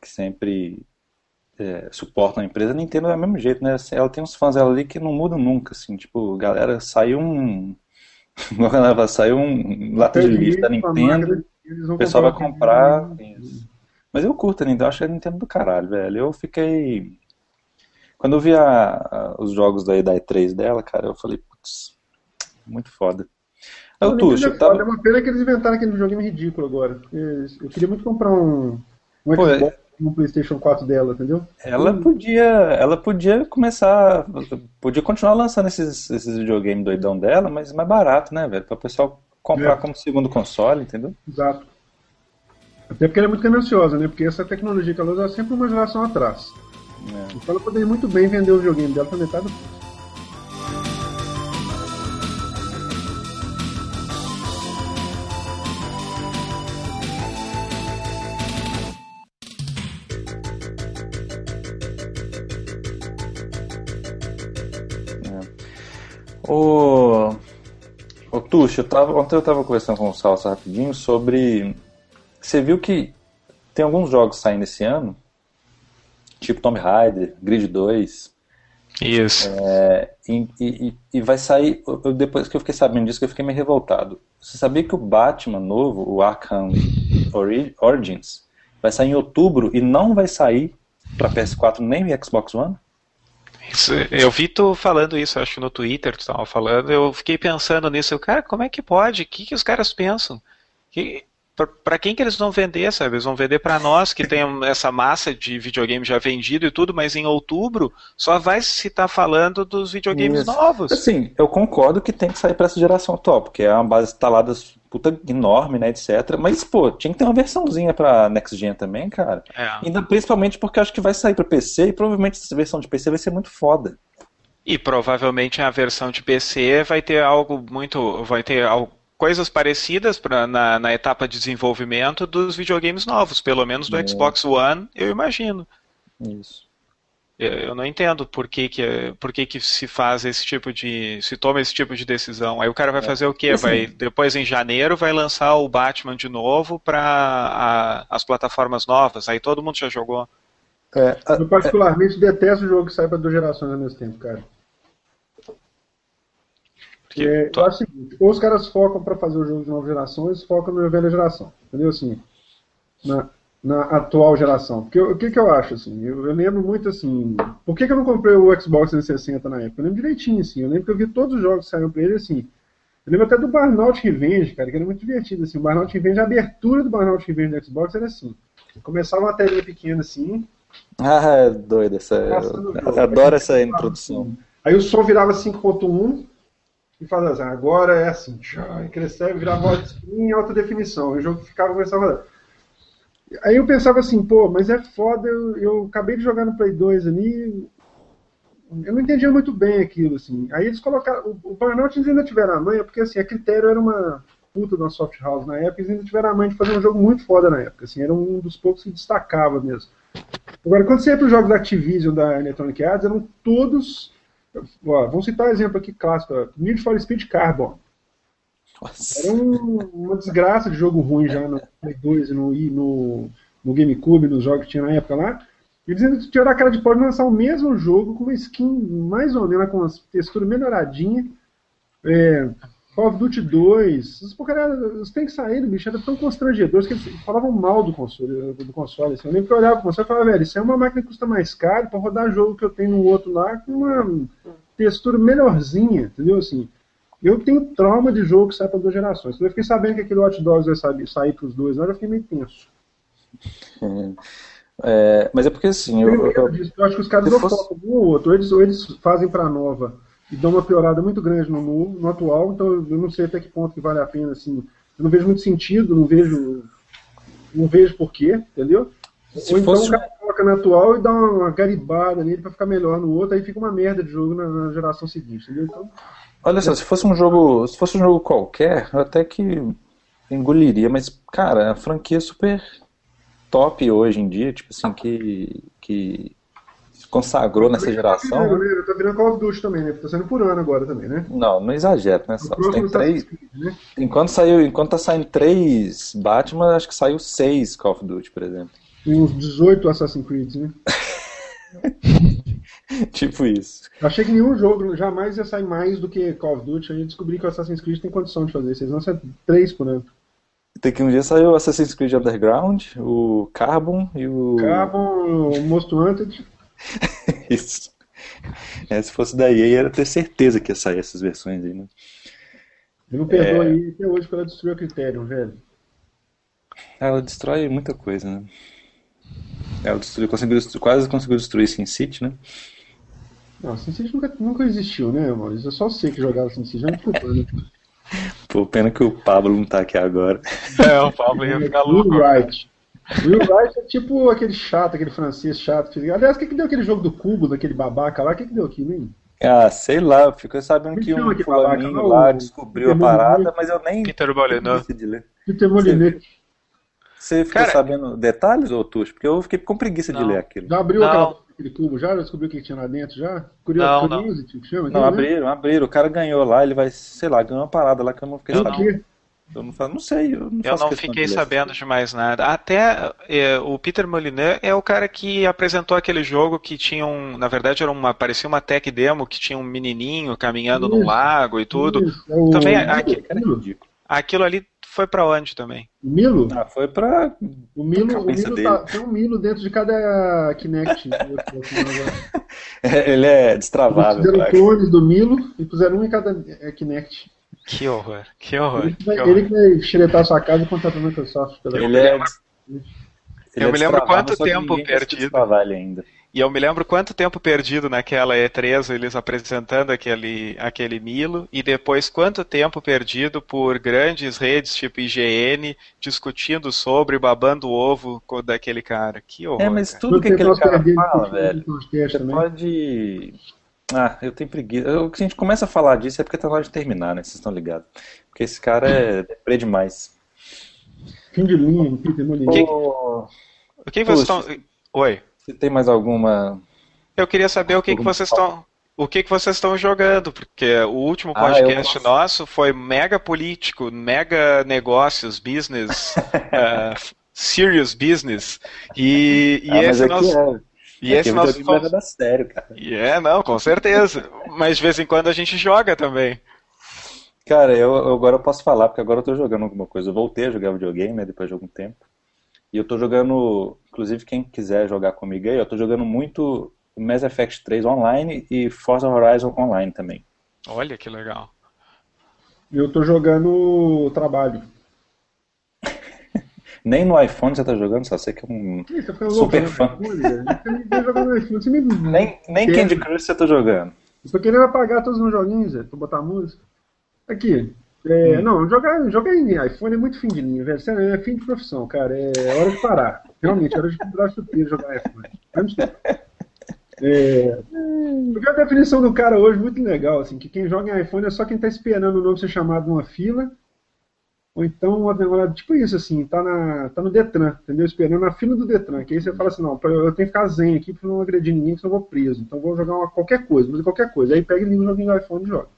B: Que sempre é, suportam a empresa, a Nintendo é do mesmo jeito, né? Ela tem uns fãs dela ali que não mudam nunca, assim, tipo, galera, saiu um. saiu um lata de lixo da Nintendo o pessoal vai comprar. Isso. Mas eu curto a Nintendo, eu acho a Nintendo do caralho, velho. Eu fiquei. Quando eu vi a, a, os jogos da, da E3 dela, cara, eu falei, putz, muito foda.
A: É o Tuxo, é, tava... é uma pena que eles inventaram aquele videogame ridículo agora. Eu queria muito comprar um, um Pô, Xbox no PlayStation 4 dela, entendeu?
B: Ela podia, ela podia começar, podia continuar lançando esses, esses videogames doidão dela, mas mais barato, né, velho? Para o pessoal comprar é. como segundo console, entendeu?
A: Exato. Até porque ela é muito gananciosa, né? Porque essa tecnologia que ela usa é sempre uma geração atrás. É. Então ela poderia muito bem vender o videogame dela para metade do preço.
B: É. O Ô, Tuxo, eu tava, ontem eu estava conversando com o Salsa rapidinho sobre. Você viu que tem alguns jogos saindo esse ano, tipo Tomb Raider, Grid 2,
C: Isso.
B: É, e, e, e, vai sair. Eu, depois que eu fiquei sabendo disso, eu fiquei meio revoltado. Você sabia que o Batman novo, o Arkham Origins, vai sair em outubro e não vai sair para PS4 nem Xbox One?
C: Isso, eu vi tu falando isso, acho que no Twitter tu estava falando, eu fiquei pensando nisso, eu, cara, como é que pode? O que, que os caras pensam? Que, para quem que eles vão vender, sabe? Eles vão vender para nós que tem essa massa de videogame já vendido e tudo, mas em outubro só vai se estar tá falando dos videogames Isso. novos.
B: Sim, eu concordo que tem que sair para essa geração atual, porque é uma base instalada puta enorme, né, etc. Mas, pô, tinha que ter uma versãozinha pra Next Gen também, cara. É. Ainda principalmente porque eu acho que vai sair para PC e provavelmente essa versão de PC vai ser muito foda.
C: E provavelmente a versão de PC vai ter algo muito. vai ter algo coisas parecidas pra, na, na, etapa de desenvolvimento dos videogames novos, pelo menos do é. Xbox One, eu imagino.
B: Isso.
C: Eu, eu não entendo por que, que, por que, que se faz esse tipo de. se toma esse tipo de decisão. Aí o cara vai é. fazer o quê? Assim, vai, depois em janeiro vai lançar o Batman de novo para as plataformas novas. Aí todo mundo já jogou.
A: É, eu particularmente detesto o jogo que sai para duas gerações ao mesmo tempo, cara. Porque é, tô... eu o seguinte, ou os caras focam para fazer o jogo de nova geração, ou eles focam na velha geração. Entendeu? Assim, na, na atual geração. Porque o que, que eu acho, assim, eu, eu, lembro muito assim. Por que, que eu não comprei o Xbox 360 na época? Eu lembro direitinho, assim. Eu lembro que eu vi todos os jogos que saíram pra ele assim. Eu lembro até do Burnout Revenge, cara, que era muito divertido, assim. O Burnout Revenge, a abertura do Burnout Revenge do Xbox era assim. Começava uma telinha pequena assim.
B: Ah, é doido essa. Eu, adoro essa introdução.
A: Aí o som virava 5.1 e fazia assim, agora é assim, tchau, e crescer, virar em alta definição. o jogo ficava começava a rodar. Aí eu pensava assim, pô, mas é foda, eu, eu acabei de jogar no Play 2 ali, eu não entendia muito bem aquilo, assim. Aí eles colocaram, o, o Burnout eles ainda tiveram a manha, porque assim, a Critério era uma puta da soft house na época, eles ainda tiveram a manha de fazer um jogo muito foda na época, assim, era um dos poucos que destacava mesmo. Agora, quando você ia para os jogos da Activision, da Electronic Arts, eram todos Ó, vamos citar um exemplo aqui clássico: Need for Speed Carbon. Nossa. Era um, uma desgraça de jogo ruim já no Play 2 e no, no, no GameCube, nos jogos que tinha na época lá. E eles ainda tiveram a cara de pode lançar o mesmo jogo com uma skin mais ou menos, com uma textura melhoradinha. É, Call of Duty 2, esses eles têm que sair do bicho, era tão constrangedores que eles falavam mal do console. Do console assim. Eu lembro que eu olhava pro console e falava, velho, isso é uma máquina que custa mais caro para rodar jogo que eu tenho no outro lá com uma textura melhorzinha, entendeu? Assim, eu tenho trauma de jogo que sai para duas gerações. Então eu fiquei sabendo que aquele Hot Dogs vai sair, sair para os dois, eu já fiquei meio tenso.
B: É, mas é porque assim. Eu, eu, eu,
A: eu acho que os caras não fosse... focam um ou outro. Ou eles, ou eles fazem para nova e dão uma piorada muito grande no, no atual, então eu não sei até que ponto que vale a pena, assim, eu não vejo muito sentido, não vejo não vejo porquê, entendeu? Se Ou então fosse... o cara coloca no atual e dá uma garibada nele para ficar melhor no outro, aí fica uma merda de jogo na, na geração seguinte, entendeu? Então,
B: Olha só, se fosse um jogo, se fosse um jogo qualquer, eu até que engoliria, mas cara, a franquia é super top hoje em dia, tipo assim, que, que consagrou nessa geração. Tá
A: virando, tá virando Call of Duty também, né? Tá saindo por ano agora também, né?
B: Não, não exagero, né? Só, tem três... né? Enquanto saiu, enquanto tá saindo três Batman, acho que saiu seis Call of Duty, por exemplo.
A: E uns 18 Assassin's Creed, né?
B: tipo isso.
A: Achei que nenhum jogo jamais ia sair mais do que Call of Duty. Aí descobri que o Assassin's Creed tem condição de fazer isso. Eles lançam três por ano.
B: Tem que um dia saiu o Assassin's Creed Underground, o Carbon e o.
A: Carbon, o Most Wanted.
B: Isso. É, se fosse da EA, era ter certeza que ia sair essas versões aí, né?
A: Eu não perdoo é... aí até hoje ela destruiu a Criterion, velho.
B: Ela destrói muita coisa, né? Ela destruiu, conseguiu, quase conseguiu destruir SimCity, né?
A: Não, SimCity nunca, nunca existiu, né, Maurício? É só você que jogava SimCity, já me desculpa, né?
B: Pô, pena que o Pablo não tá aqui agora.
C: É, o Pablo ia ficar louco.
A: Right. Will Wright é tipo aquele chato, aquele francês chato. Aliás, o que, que deu aquele jogo do cubo, daquele babaca lá? O que, que deu aquilo, hein?
B: Ah, sei lá, eu fico sabendo que um fulaninho lá descobriu a parada, mas eu nem.
C: Peter Molineux.
A: Peter Molineux.
B: Você ficou Cara... sabendo detalhes, ou Tuxo? Porque eu fiquei com preguiça não. de ler aquilo.
A: Já abriu aquela, aquele cubo já? Já descobriu o que tinha lá dentro já?
C: Curioso, não,
A: Curiosity,
B: não. chama? Não, né? abriram, abriram. O cara ganhou lá, ele vai, sei lá, ganhou uma parada lá que eu não fiquei
C: sabendo.
B: Eu não, não sei. Eu não,
C: eu não fiquei sabendo de mais nada. Até é, o Peter Molyneux é o cara que apresentou aquele jogo que tinha um. Na verdade, era uma, parecia uma tech demo que tinha um menininho caminhando isso, num lago e tudo. Isso, é o... Também aquilo, aquilo ali foi para onde também?
A: O Milo?
B: Ah, foi para
A: o Milo. O Milo tá, tem um Milo dentro de cada Kinect.
B: Ele é destravável.
A: Eles fizeram clones do Milo e puseram um em cada é, Kinect.
C: Que horror, que horror.
A: Ele
C: que, vai.
A: Ele que vai xeretar sua casa e contratar a Microsoft.
B: Ele é,
C: eu me lembro quanto tempo perdido. Ainda. E eu me lembro quanto tempo perdido naquela E3, eles apresentando aquele, aquele Milo, e depois quanto tempo perdido por grandes redes tipo IGN discutindo sobre, babando o ovo daquele cara. Que horror.
B: É, mas tudo que aquele cara fala, velho, você pode. Ah, eu tenho preguiça. Eu, se a gente começa a falar disso é porque tá na hora de terminar, né? Vocês estão ligados. Porque esse cara é deprê demais.
A: Fim de linha, Peter
C: Molyneux. O que vocês estão. Oi.
B: Você tem mais alguma.
C: Eu queria saber o que, que vocês estão. O que, que vocês estão jogando? Porque o último ah, podcast ah, nosso foi mega político, mega negócios, business, uh, serious business. E, e ah, esse nosso. É. E
B: esse nosso. Fomos... sério, cara.
C: E é, não, com certeza. mas de vez em quando a gente joga também.
B: Cara, eu, agora eu posso falar, porque agora eu tô jogando alguma coisa. Eu voltei a jogar videogame, né, depois de algum tempo. E eu tô jogando, inclusive quem quiser jogar comigo aí, eu tô jogando muito Mass Effect 3 online e Forza Horizon online também.
C: Olha que legal.
A: Eu tô jogando trabalho.
B: Nem no iPhone você tá jogando, só sei que é um super fã. nem nem Candy Crush você tá jogando.
A: Eu tô querendo apagar todos os meus joguinhos, pra botar música. Aqui, é, hum. Não, jogar, jogar em iPhone é muito fim de linha, velho. É fim de profissão, cara. É hora de parar. Realmente, é hora de tirar chuteiro jogar iPhone. É, eu vi a definição do cara hoje muito legal, assim, que quem joga em iPhone é só quem está esperando o nome ser chamado numa fila, ou então, tipo isso, assim, tá, na, tá no Detran, entendeu? Esperando na fila do Detran, que aí você fala assim, não, eu tenho que ficar zen aqui pra não agredir ninguém, senão eu vou preso, então vou jogar uma, qualquer coisa, mas qualquer coisa, aí pega e liga o joguinho do iPhone e joga.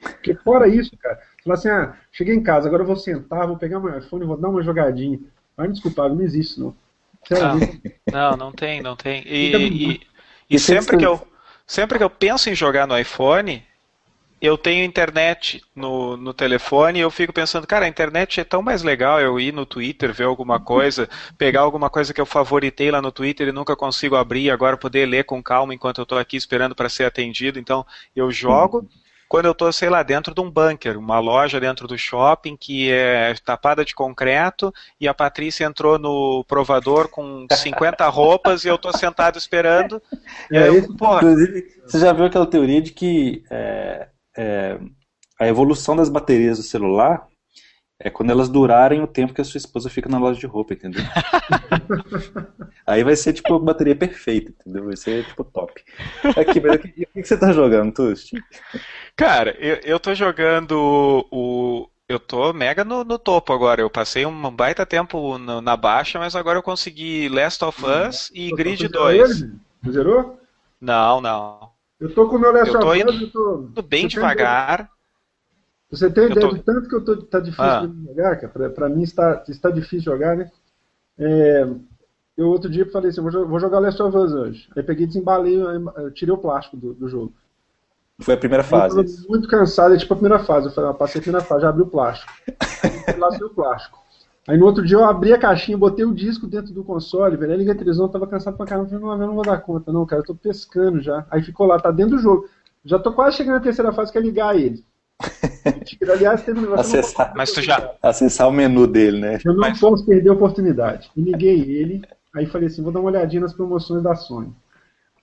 A: Porque fora isso, cara, Falar assim, ah, cheguei em casa, agora eu vou sentar, vou pegar meu iPhone e vou dar uma jogadinha. Vai me desculpar, não existe não.
C: Não, não, tem, não tem. E, e, e sempre que eu sempre que eu penso em jogar no iPhone, eu tenho internet no, no telefone e eu fico pensando, cara, a internet é tão mais legal eu ir no Twitter, ver alguma coisa, pegar alguma coisa que eu favoritei lá no Twitter e nunca consigo abrir, agora poder ler com calma enquanto eu estou aqui esperando para ser atendido. Então, eu jogo, quando eu estou, sei lá, dentro de um bunker, uma loja dentro do shopping que é tapada de concreto e a Patrícia entrou no provador com 50 roupas e eu estou sentado esperando.
B: É, eu, inclusive, você já viu aquela teoria de que é, é, a evolução das baterias do celular é quando elas durarem o tempo que a sua esposa fica na loja de roupa, entendeu? Aí vai ser tipo a bateria perfeita, entendeu? Vai ser tipo top. Aqui, mas o que, que, você tá jogando, Tusti?
C: Cara, eu, eu tô jogando o. Eu tô mega no, no, topo agora. Eu passei um baita tempo no, na baixa, mas agora eu consegui Last of Us e Grid 2.
A: Você zerou?
C: Não, não.
A: Eu tô com o meu Last
C: of Us. Eu tô indo bem devagar.
A: Você tem ideia tô... de tanto que eu tô, tá difícil ah. de jogar, cara? Pra, pra mim está, está difícil jogar, né? É, eu outro dia falei assim, vou, vou jogar Last of Us hoje. Aí peguei, desembalei, tirei o plástico do, do jogo.
B: Foi a primeira fase.
A: Eu muito cansado, é tipo a primeira fase. Eu falei, ah, passei a primeira fase, já abri o plástico. Aí lá o plástico. Aí no outro dia eu abri a caixinha, botei o disco dentro do console, velho. Aí liguei a televisão, tava cansado pra caramba. Falei, não, eu não vou dar conta, não, cara, eu tô pescando já. Aí ficou lá, tá dentro do jogo. Já tô quase chegando na terceira fase, que é ligar ele.
B: Aliás, teve um negócio. Acessar, mas tu já... Acessar o menu dele, né?
A: Eu não mas... posso perder a oportunidade. E liguei ele, aí falei assim: vou dar uma olhadinha nas promoções da Sony.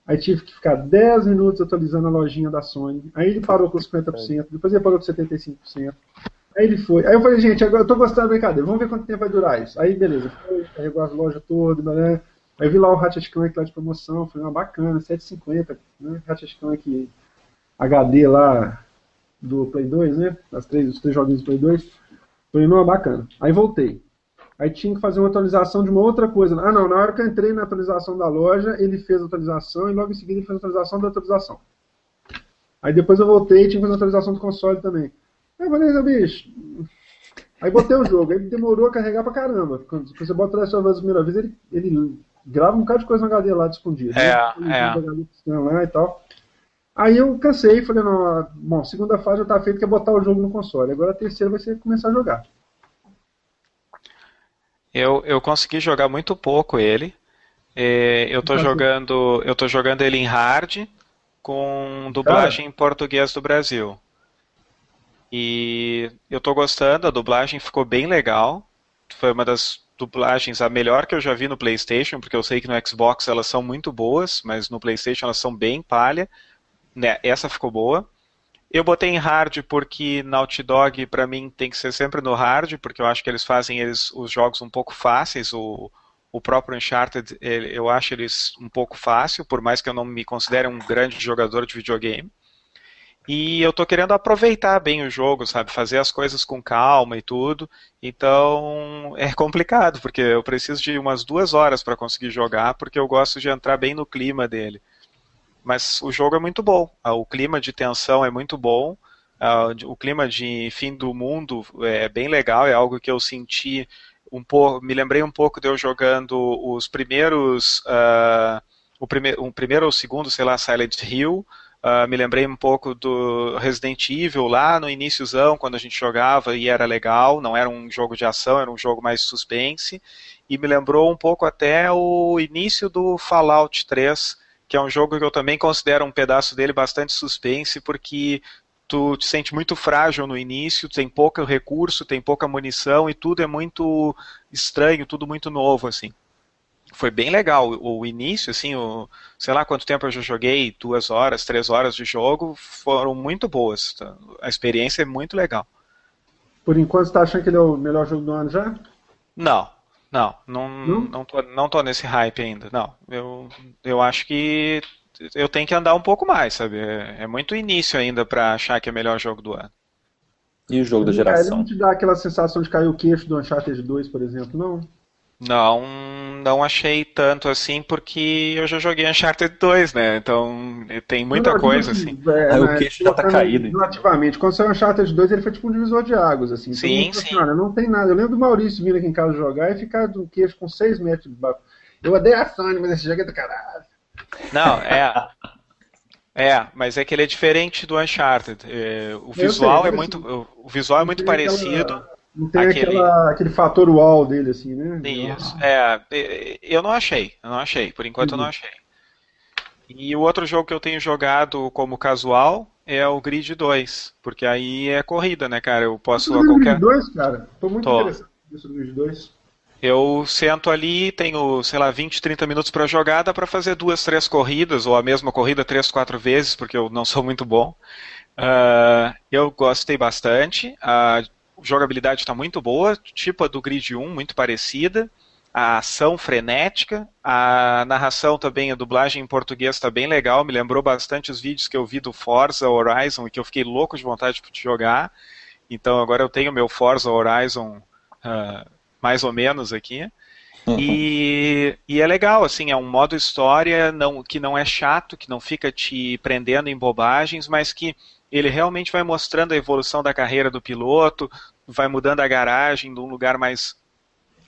A: Aí tive que ficar 10 minutos atualizando a lojinha da Sony. Aí ele parou com 50%, depois ele parou com 75%. Aí ele foi. Aí eu falei, gente, agora eu tô gostando da brincadeira, vamos ver quanto tempo vai durar isso. Aí beleza, foi, carregou as lojas todas, né? Aí vi lá o Ratchet Clank lá de promoção, falei, ah, bacana, 7,50, né? Ratchet Clank HD lá do Play 2, né? As três, os três joguinhos do Play 2. Falei, não, bacana. Aí voltei. Aí tinha que fazer uma atualização de uma outra coisa. Ah, não, na hora que eu entrei na atualização da loja, ele fez a atualização e logo em seguida ele fez a atualização da atualização. Aí depois eu voltei e tinha que fazer a atualização do console também. Aí eu falei, bicho, Aí botei o jogo, ele demorou a carregar pra caramba. Quando você bota o Last of Us a primeira vez, ele, ele grava um bocado de coisa no HD lá de escondido.
C: É,
A: né? é. Lá e tal. Aí eu cansei, falei, não, bom, segunda fase já tá feito, que é botar o jogo no console. Agora a terceira vai ser começar a jogar.
C: Eu, eu consegui jogar muito pouco ele. É, eu tô jogando. Eu tô jogando ele em hard com dublagem Cara. em português do Brasil. E eu tô gostando, a dublagem ficou bem legal. Foi uma das dublagens a melhor que eu já vi no PlayStation, porque eu sei que no Xbox elas são muito boas, mas no PlayStation elas são bem palha. Né, essa ficou boa. Eu botei em hard porque Naughty Dog para mim tem que ser sempre no hard, porque eu acho que eles fazem eles, os jogos um pouco fáceis. O, o próprio Uncharted ele, eu acho eles um pouco fácil, por mais que eu não me considere um grande jogador de videogame. E eu tô querendo aproveitar bem o jogo, sabe? Fazer as coisas com calma e tudo. Então é complicado, porque eu preciso de umas duas horas para conseguir jogar, porque eu gosto de entrar bem no clima dele. Mas o jogo é muito bom, ah, o clima de tensão é muito bom, ah, o clima de fim do mundo é bem legal, é algo que eu senti um pouco, me lembrei um pouco de eu jogando os primeiros, uh, o, prime o primeiro ou segundo, sei lá, Silent Hill, uh, me lembrei um pouco do Resident Evil lá no iníciozão, quando a gente jogava e era legal, não era um jogo de ação, era um jogo mais suspense, e me lembrou um pouco até o início do Fallout 3, que é um jogo que eu também considero um pedaço dele bastante suspense, porque tu te sente muito frágil no início, tem pouco recurso, tem pouca munição e tudo é muito estranho, tudo muito novo, assim. Foi bem legal o, o início, assim, o, sei lá quanto tempo eu já joguei, duas horas, três horas de jogo, foram muito boas. Tá? A experiência é muito legal.
A: Por enquanto, você está achando que ele é o melhor jogo do ano já?
C: Não, não, não, não, não, tô, não tô nesse hype ainda. Não, eu, eu acho que eu tenho que andar um pouco mais, sabe? É, é muito início ainda para achar que é o melhor jogo do ano.
B: E o jogo da geração?
A: Ele não te dá aquela sensação de cair o queixo do Uncharted 2, por exemplo, não?
C: Não, não achei tanto assim, porque eu já joguei Uncharted 2, né? Então tem muita não, coisa assim.
B: É, Aí o queixo já tá caído.
A: Relativamente. Quando saiu Uncharted 2, ele foi tipo um divisor de águas, assim.
C: Sim, então, sim.
A: Olha, não tem nada. Eu lembro do Maurício vindo aqui em casa jogar e ficar do queixo com 6 metros de baixo. Eu odeio a Sony, mas esse jogo é do caralho.
C: Não, é. É, mas é que ele é diferente do Uncharted. É, o visual sei, é muito, o visual é muito parecido. Aquela
A: não tem aquele... Aquela, aquele fator wall dele, assim, né?
C: Isso. É, eu não achei. Eu não achei. Por enquanto uhum. eu não achei. E o outro jogo que eu tenho jogado como casual é o Grid 2. Porque aí é corrida, né, cara? Eu posso
A: a qualquer. Grid 2, cara? Tô muito Tô. interessado nisso do Grid 2.
C: Eu sento ali, tenho, sei lá, 20, 30 minutos para jogar, dá para fazer duas, três corridas, ou a mesma corrida três, quatro vezes, porque eu não sou muito bom. Uh, eu gostei bastante. Uh, jogabilidade está muito boa, tipo a do Grid 1, muito parecida. A ação frenética, a narração também, a dublagem em português está bem legal, me lembrou bastante os vídeos que eu vi do Forza Horizon e que eu fiquei louco de vontade de jogar. Então agora eu tenho meu Forza Horizon uh, mais ou menos aqui. Uhum. E, e, é legal, assim, é um modo história não, que não é chato, que não fica te prendendo em bobagens, mas que ele realmente vai mostrando a evolução da carreira do piloto, vai mudando a garagem de um lugar mais,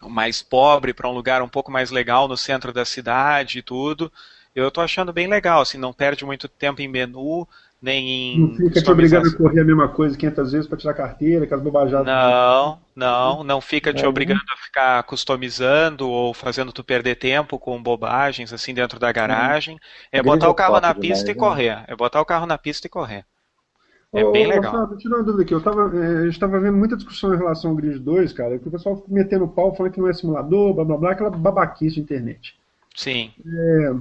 C: mais pobre para um lugar um pouco mais legal no centro da cidade e tudo. Eu estou achando bem legal, assim, não perde muito tempo em menu, nem em.
A: Não fica te obrigando a correr a mesma coisa 500 vezes para tirar carteira, aquelas bobajadas.
C: Não, não, não fica te é, obrigando a ficar customizando ou fazendo tu perder tempo com bobagens assim dentro da garagem. É botar o carro na pista e né? correr. É botar o carro na pista e correr. É bem legal. Fábio,
A: tirar uma dúvida aqui. Eu tava, é, a gente estava vendo muita discussão em relação ao Grid 2, cara, que o pessoal fica metendo pau, falando que não é simulador, blá blá blá, aquela babaquice de internet.
C: Sim.
A: É,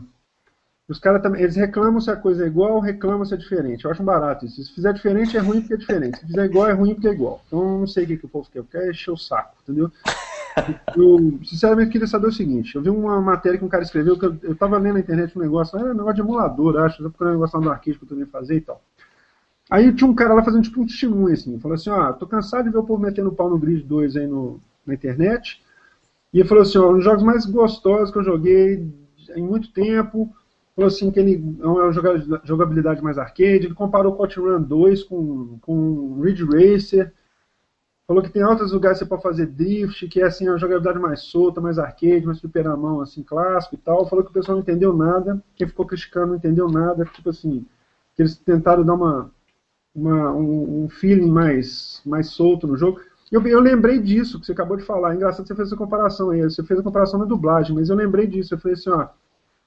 A: os caras também, eles reclamam se a coisa é igual, reclamam se é diferente. Eu acho barato isso. Se fizer diferente é ruim porque é diferente. Se fizer igual é ruim porque é igual. Então eu não sei o que, que o povo quer. Quer encher o saco, entendeu? Eu, sinceramente, queria saber o seguinte: eu vi uma matéria que um cara escreveu, que eu, eu tava lendo na internet um negócio, era um negócio de emulador, acho, eu procurando um negócio lá no arcade que eu também fazer e tal. Aí tinha um cara lá fazendo tipo um testemunho, assim, falou assim, ó, tô cansado de ver o povo metendo pau no Grid 2 aí no, na internet. E ele falou assim, ó, um dos jogos mais gostosos que eu joguei em muito tempo, falou assim que ele é uma jogabilidade mais arcade, ele comparou o Run 2 com, com Ridge Racer. Falou que tem outros lugares que você pode fazer drift, que é assim, uma jogabilidade mais solta, mais arcade, mais mão, assim, clássico e tal. Falou que o pessoal não entendeu nada, quem ficou criticando não entendeu nada, tipo assim, que eles tentaram dar uma, uma um, um, feeling mais, mais solto no jogo. Eu, eu lembrei disso que você acabou de falar. É engraçado você fez essa comparação aí. Você fez a comparação na dublagem, mas eu lembrei disso. Eu falei assim, ó.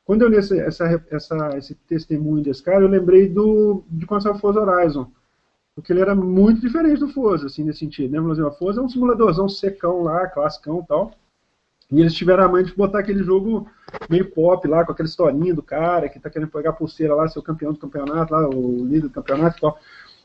A: Quando eu li essa, essa, essa, esse testemunho desse cara, eu lembrei do, de quando saiu Forza Horizon porque ele era muito diferente do Forza, assim, nesse sentido, né? Dizer, o Forza é um simuladorzão secão lá, classicão e tal. E eles tiveram a mãe de botar aquele jogo meio pop lá, com aquela historinha do cara que tá querendo pegar a pulseira lá, ser o campeão do campeonato, lá, o líder do campeonato e tal.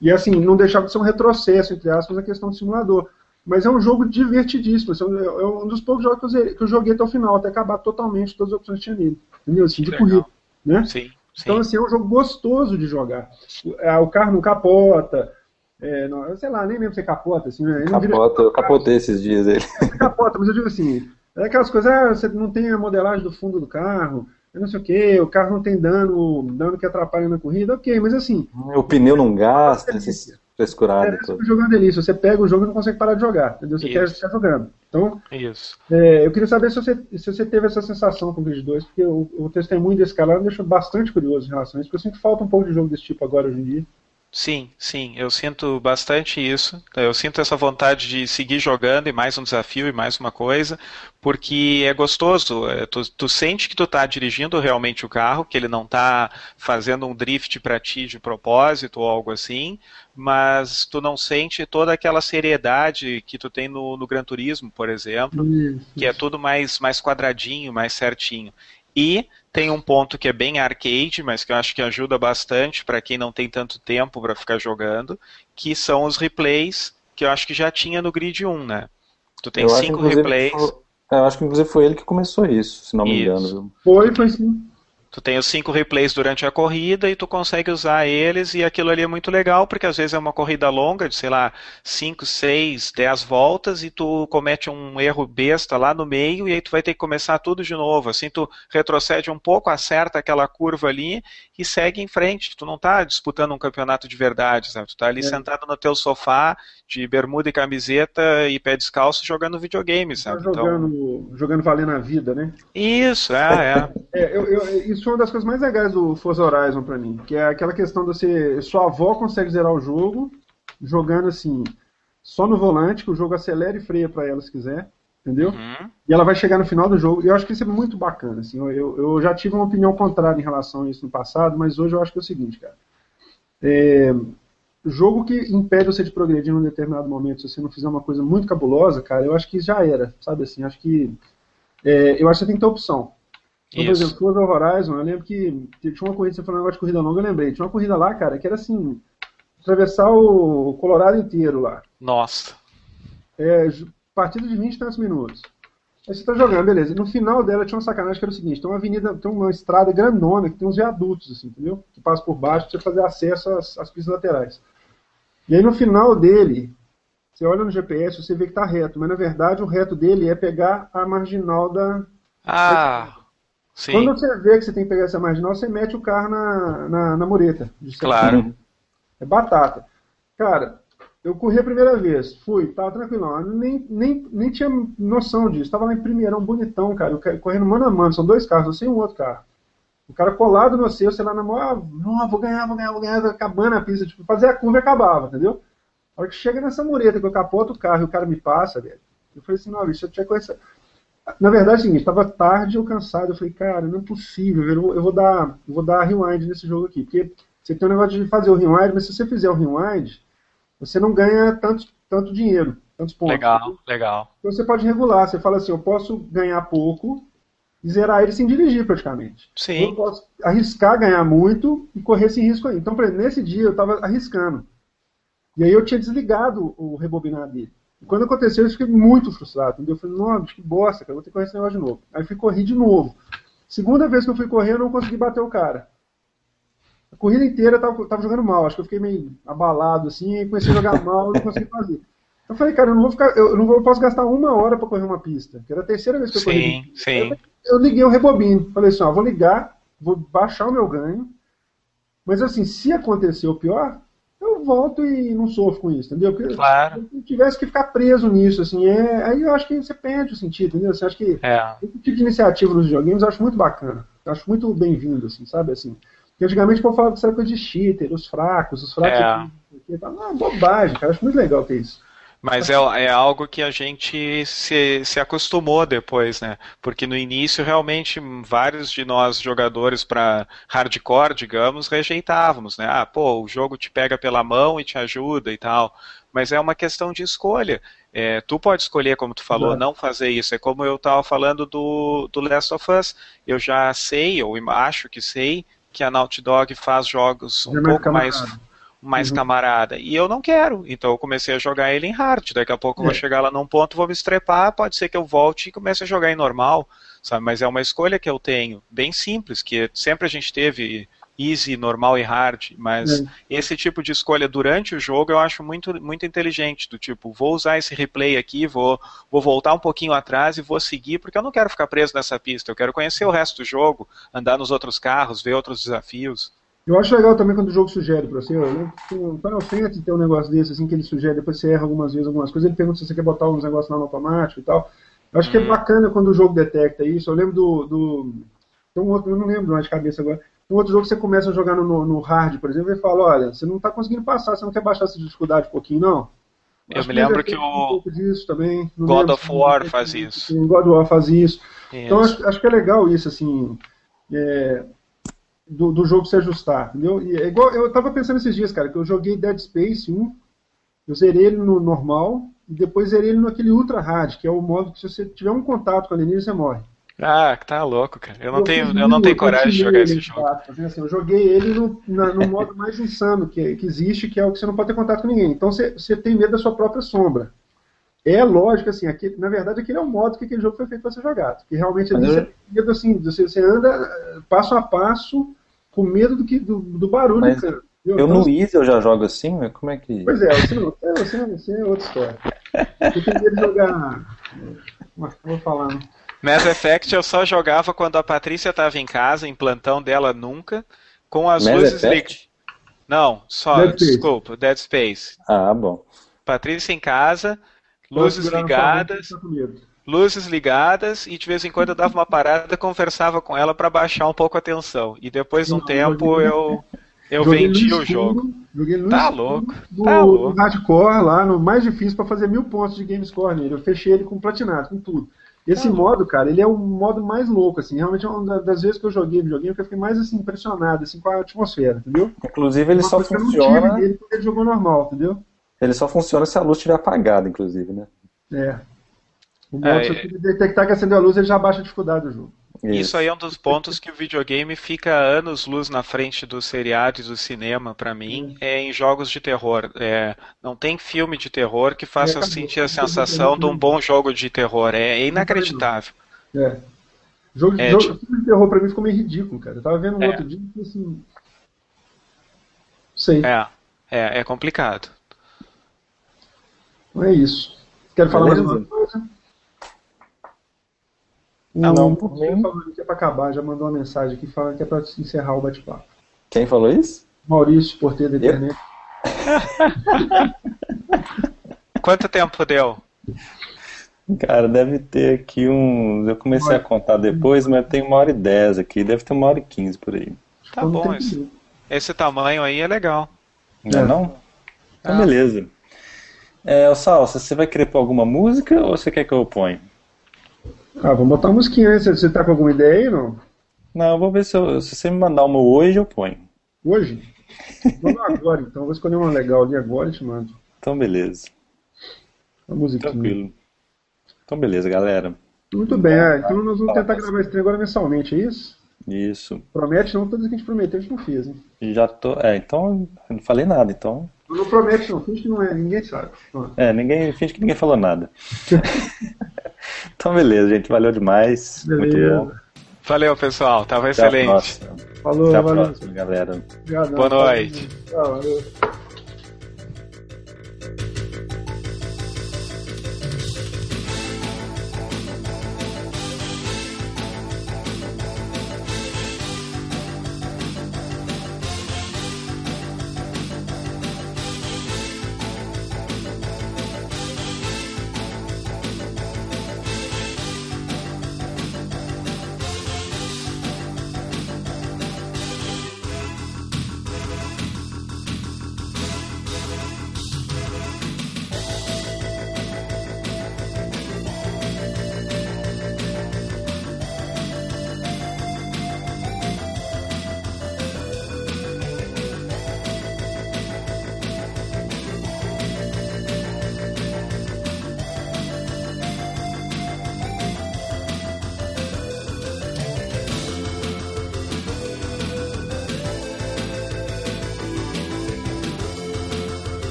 A: E assim, não deixava de ser um retrocesso, entre aspas, na questão do simulador. Mas é um jogo divertidíssimo. Assim, é um dos poucos jogos que eu joguei até o final, até acabar totalmente todas as opções que tinha nele. Entendeu? Assim, de corrida. Né?
C: Sim.
A: Então, assim, é um jogo gostoso de jogar. O, é, carro não capota, é, não, sei lá, nem lembro se é capota. Assim, né?
B: capota, vira... eu capotei esses dias ele.
A: É, capota, mas eu digo assim, é aquelas coisas, ah, você não tem a modelagem do fundo do carro, eu não sei o que, o carro não tem dano, dano que atrapalha na corrida, ok, mas assim...
B: O pneu não gasta, esse frescurado.
A: É, o jogo é delícia, você pega o jogo e não consegue parar de jogar, entendeu? Você Isso. quer ficar jogando. Então,
C: Isso.
A: É, eu queria saber se você, se você teve essa sensação com o Grid 2, porque o, o testemunho desse cara me deixou bastante curioso em relação a isso, porque eu sinto que falta um pouco de jogo desse tipo agora hoje em dia.
C: Sim, sim, eu sinto bastante isso. Eu sinto essa vontade de seguir jogando e mais um desafio e mais uma coisa, porque é gostoso. É, tu, tu sente que tu está dirigindo realmente o carro, que ele não está fazendo um drift para ti de propósito ou algo assim, mas tu não sente toda aquela seriedade que tu tem no, no Gran Turismo, por exemplo, isso, que é tudo mais, mais quadradinho, mais certinho. E tem um ponto que é bem arcade, mas que eu acho que ajuda bastante para quem não tem tanto tempo para ficar jogando, que são os replays que eu acho que já tinha no Grid 1, né? Tu tem eu cinco replays. Foi,
B: eu acho que inclusive foi ele que começou isso, se não me isso. engano.
A: Foi, foi sim.
C: Tu tem os cinco replays durante a corrida e tu consegue usar eles e aquilo ali é muito legal porque às vezes é uma corrida longa de, sei lá, 5, 6, 10 voltas e tu comete um erro besta lá no meio e aí tu vai ter que começar tudo de novo. Assim tu retrocede um pouco, acerta aquela curva ali e segue em frente. Tu não tá disputando um campeonato de verdade, sabe? Tu tá ali é. sentado no teu sofá de bermuda e camiseta e pé descalço jogando videogame, tá sabe?
A: Tá jogando, então... jogando valendo a vida, né?
C: Isso, é,
A: é. é eu, eu, isso foi uma das coisas mais legais do Forza Horizon para mim, que é aquela questão de você, sua avó consegue zerar o jogo jogando assim, só no volante, que o jogo acelera e freia para ela se quiser, entendeu? Uhum. E ela vai chegar no final do jogo, e eu acho que isso é muito bacana, assim, eu, eu já tive uma opinião contrária em relação a isso no passado, mas hoje eu acho que é o seguinte, cara, é, jogo que impede você de progredir num determinado momento, se você não fizer uma coisa muito cabulosa, cara, eu acho que já era, sabe assim, acho que é, eu acho que você tem que ter opção. Então, por exemplo, Forza Horizon, eu lembro que tinha uma corrida, você falou um negócio de corrida longa, eu lembrei. Tinha uma corrida lá, cara, que era assim, atravessar o Colorado inteiro lá.
C: Nossa.
A: É, partida de 20 e tantos minutos. Aí você tá jogando, beleza. E no final dela tinha uma sacanagem que era o seguinte, tem uma avenida, tem uma estrada grandona que tem uns viadutos, assim, entendeu? Que passa por baixo pra você fazer acesso às, às pistas laterais. E aí no final dele, você olha no GPS, você vê que tá reto, mas na verdade o reto dele é pegar a marginal da.
C: Ah! Sim.
A: Quando você vê que você tem que pegar essa marginal, você mete o carro na, na, na mureta.
C: Claro.
A: É batata. Cara, eu corri a primeira vez, fui, tava tranquilo, nem, nem, nem tinha noção disso. Tava lá em primeirão, bonitão, cara, eu correndo mano a mano, são dois carros, eu sei um outro carro. O cara colado no seu, sei lá, na mão, ah, não, vou ganhar, vou ganhar, vou ganhar, acabando a pista, tipo, fazer a curva e acabava, entendeu? A hora que chega nessa mureta que eu capoto o carro e o cara me passa, velho, eu falei assim, não, bicho, eu tinha conhecido. Na verdade, é o seguinte, estava tarde ou cansado. Eu falei, cara, não é possível, eu vou, eu vou dar, eu vou dar rewind nesse jogo aqui. Porque você tem um negócio de fazer o rewind, mas se você fizer o rewind, você não ganha tanto, tanto dinheiro, tantos pontos.
C: Legal, legal.
A: Então você pode regular, você fala assim, eu posso ganhar pouco e zerar ele sem dirigir praticamente.
C: Sim.
A: Eu posso arriscar ganhar muito e correr esse risco aí. Então, por exemplo, nesse dia eu estava arriscando. E aí eu tinha desligado o rebobinar dele. E quando aconteceu, eu fiquei muito frustrado. Entendeu? Eu falei, nossa, que bosta, cara, vou ter que correr esse negócio de novo. Aí fui correr de novo. Segunda vez que eu fui correr, eu não consegui bater o cara. A corrida inteira eu tava, tava jogando mal. Acho que eu fiquei meio abalado assim, e comecei a jogar mal e não consegui fazer. Eu falei, cara, eu não vou ficar, eu não vou, eu posso gastar uma hora para correr uma pista. Que era a terceira vez que eu
C: sim,
A: corri.
C: Sim,
A: sim. Eu, liguei o rebobino. Falei assim, ó, vou ligar, vou baixar o meu ganho. Mas assim, se acontecer o pior, eu volto e não sofro com isso, entendeu? Porque
C: Claro.
A: se eu tivesse que ficar preso nisso, assim, é, aí eu acho que você perde o sentido, entendeu? Você acha que
C: É.
A: esse tipo de iniciativa nos videogames eu acho muito bacana. Eu acho muito bem-vindo, assim, sabe? Assim, porque antigamente o povo falava que isso era coisa de cheater, os fracos, os fracos.
C: É.
A: aqui, aqui, tá, não, bobagem, cara. Eu acho muito legal ter isso.
C: Mas é, é algo que a gente se, se acostumou depois, né? Porque no início, realmente, vários de nós jogadores para hardcore, digamos, rejeitávamos, né? Ah, pô, o jogo te pega pela mão e te ajuda e tal. Mas é uma questão de escolha. É, tu pode escolher, como tu falou, não fazer isso. É como eu estava falando do, do Last of Us. Eu já sei, ou acho que sei, que a Naughty Dog faz jogos um
A: é
C: pouco mais
A: camarada.
C: Mais
A: Uhum.
C: camarada. E eu não quero. Então eu comecei a jogar ele em hard. Daqui a pouco eu vou
A: É.
C: chegar lá num ponto, vou me estrepar, pode ser que eu volte e comece a jogar em normal, sabe? Mas é uma escolha que eu tenho, bem simples, que sempre a gente teve easy, normal e hard, mas
A: É.
C: esse tipo de escolha durante o jogo eu acho muito, muito inteligente, do tipo, vou usar esse replay aqui, vou, vou voltar um pouquinho atrás e vou seguir, porque eu não quero ficar preso nessa pista, eu quero conhecer o resto do jogo, andar nos outros carros, ver outros desafios.
A: Eu acho legal também quando o jogo sugere pra você. Eu lembro que o Final Fantasy tem um negócio desse, assim, que ele sugere, depois você erra algumas vezes algumas coisas, ele pergunta se você quer botar uns negócios lá no automático e tal. Eu acho que é
C: Uhum.
A: bacana quando o jogo detecta isso. Eu lembro do. do tem um outro, eu não lembro mais de cabeça agora. Tem um outro jogo que você começa a jogar no, no, hard, por exemplo, e fala, olha, você não tá conseguindo passar, você não quer baixar essa dificuldade um pouquinho, não?
C: Eu
A: Acho
C: me lembro
A: ele
C: que
A: fez
C: o
A: um
C: God
A: lembro
C: of War faz isso.
A: Sim, God of War faz isso. Então
C: Isso.
A: acho, acho que é legal isso, assim, é, do, do jogo se ajustar, entendeu? E é igual, eu tava pensando esses dias, cara, que eu joguei Dead Space 1, eu zerei ele no normal, e depois zerei ele naquele Ultra Hard, que é o modo que se você tiver um contato com a alienígena, você morre.
C: Ah, que tá louco, cara. Eu não tenho,
A: fiz
C: eu não tenho coragem de jogar esse jogo.
A: quatro, assim, assim, eu joguei ele no, na- no modo mais insano que, que existe, que é o que você não pode ter contato com ninguém. Então você, você tem medo da sua própria sombra. É lógico, assim, aqui, na verdade aquele é o modo que aquele jogo foi feito para ser jogado. Que realmente ali
B: eu-
A: você tem medo assim, você, você anda eh, passo a passo com medo do, que, do, do barulho,
B: Mas
A: cara.
B: Eu
A: Então,
B: no Easy eu já jogo assim, mas como é que.
A: Pois é, você não, é, você, você é outra história. Eu medo de jogar. Mas eu vou falar, né?
C: Mass Effect eu só jogava quando a Patrícia tava em casa, em plantão dela nunca, com as
B: Mass
C: luzes ligadas. Não, só,
A: Dead
C: desculpa, Dead Space.
B: Ah, bom.
C: Patrícia em casa, luzes ligadas,
A: você tá com medo.
C: Luzes ligadas, e de vez em quando eu dava uma parada, conversava com ela para baixar um pouco a tensão. E depois de um
A: Não,
C: tempo
A: joguei-
C: eu, eu
A: Joguei no
C: vendi o jogo.
A: Joguei no
C: Tá louco,
A: Do,
C: tá louco.
A: do hardcore lá, no mais difícil pra fazer mil pontos de game score nele. Eu fechei ele com platinado, com tudo. Esse
C: Tá
A: modo, cara, ele é o modo mais louco, assim. Realmente é uma da- das vezes que eu joguei videogame que eu fiquei mais assim, impressionado assim, com a atmosfera, entendeu?
B: Inclusive ele
A: Uma
B: só funciona.
A: quando ele jogou normal, entendeu?
B: Ele só funciona se a luz estiver apagada, inclusive, né?
A: É. O modo,
C: É,
A: se você detectar que acendeu a luz, ele já baixa a dificuldade do jogo.
C: Isso aí é um dos pontos que o videogame fica anos luz na frente do seriado e do cinema, pra mim, é em jogos de terror. É, não tem filme de terror que faça eu
A: acabou.
C: sentir a sensação de um bom jogo de terror. É inacreditável.
A: É. Jogo,
C: É,
A: jogo
C: tipo-
A: filme de terror pra mim ficou meio ridículo, cara. Eu tava vendo um
C: É.
A: outro dia e assim. Sei.
C: É, é, é complicado.
A: Não é isso. Quero falar mais
B: Beleza.
A: uma coisa?
B: Não,
A: O-
B: não, por
A: você
B: mim.
A: falou que é pra acabar, já mandou uma mensagem aqui falando que é pra encerrar o bate-papo.
B: Quem falou isso?
A: Maurício, porteiro da internet.
C: Quanto tempo deu?
B: Cara, deve ter aqui uns. Eu comecei a contar depois, mas tem uma hora e dez aqui. Deve ter uma hora e quinze por aí.
C: Tá
A: Então,
C: bom,
A: tem
C: esse, esse tamanho aí é legal.
B: Não é
A: É.
B: não? Então,
C: Ah.
B: beleza. É, Salsa, você vai querer pôr alguma música ou você quer que eu ponha?
A: Ah, vamos botar uma musiquinha aí. Você, você tá com alguma ideia aí, não?
B: Não, eu vou ver se, eu- se você me mandar uma hoje, eu ponho.
A: Hoje? Vamos agora, então. Vou escolher uma legal ali agora e te mando.
B: Então, beleza.
A: A musiquinha.
B: Tranquilo. Então, beleza, galera.
A: Muito bem, é, então nós vamos tentar gravar esse trem agora mensalmente, é isso?
B: Isso.
A: Promete não, todas que a gente prometeu, a gente não fez, hein?
B: Já tô. É, então, eu não falei nada, então.
A: Não promete não, finge que não é, ninguém sabe.
B: É, ninguém. Finge que ninguém falou nada. então, beleza, gente. Valeu demais. Muito bom.
A: Beleza.
C: Valeu, pessoal. Tava
B: Até
C: excelente.
A: Falou,
B: Até a
A: valeu.
B: próxima, galera.
A: Obrigadão.
C: Boa noite.
A: Tchau, valeu.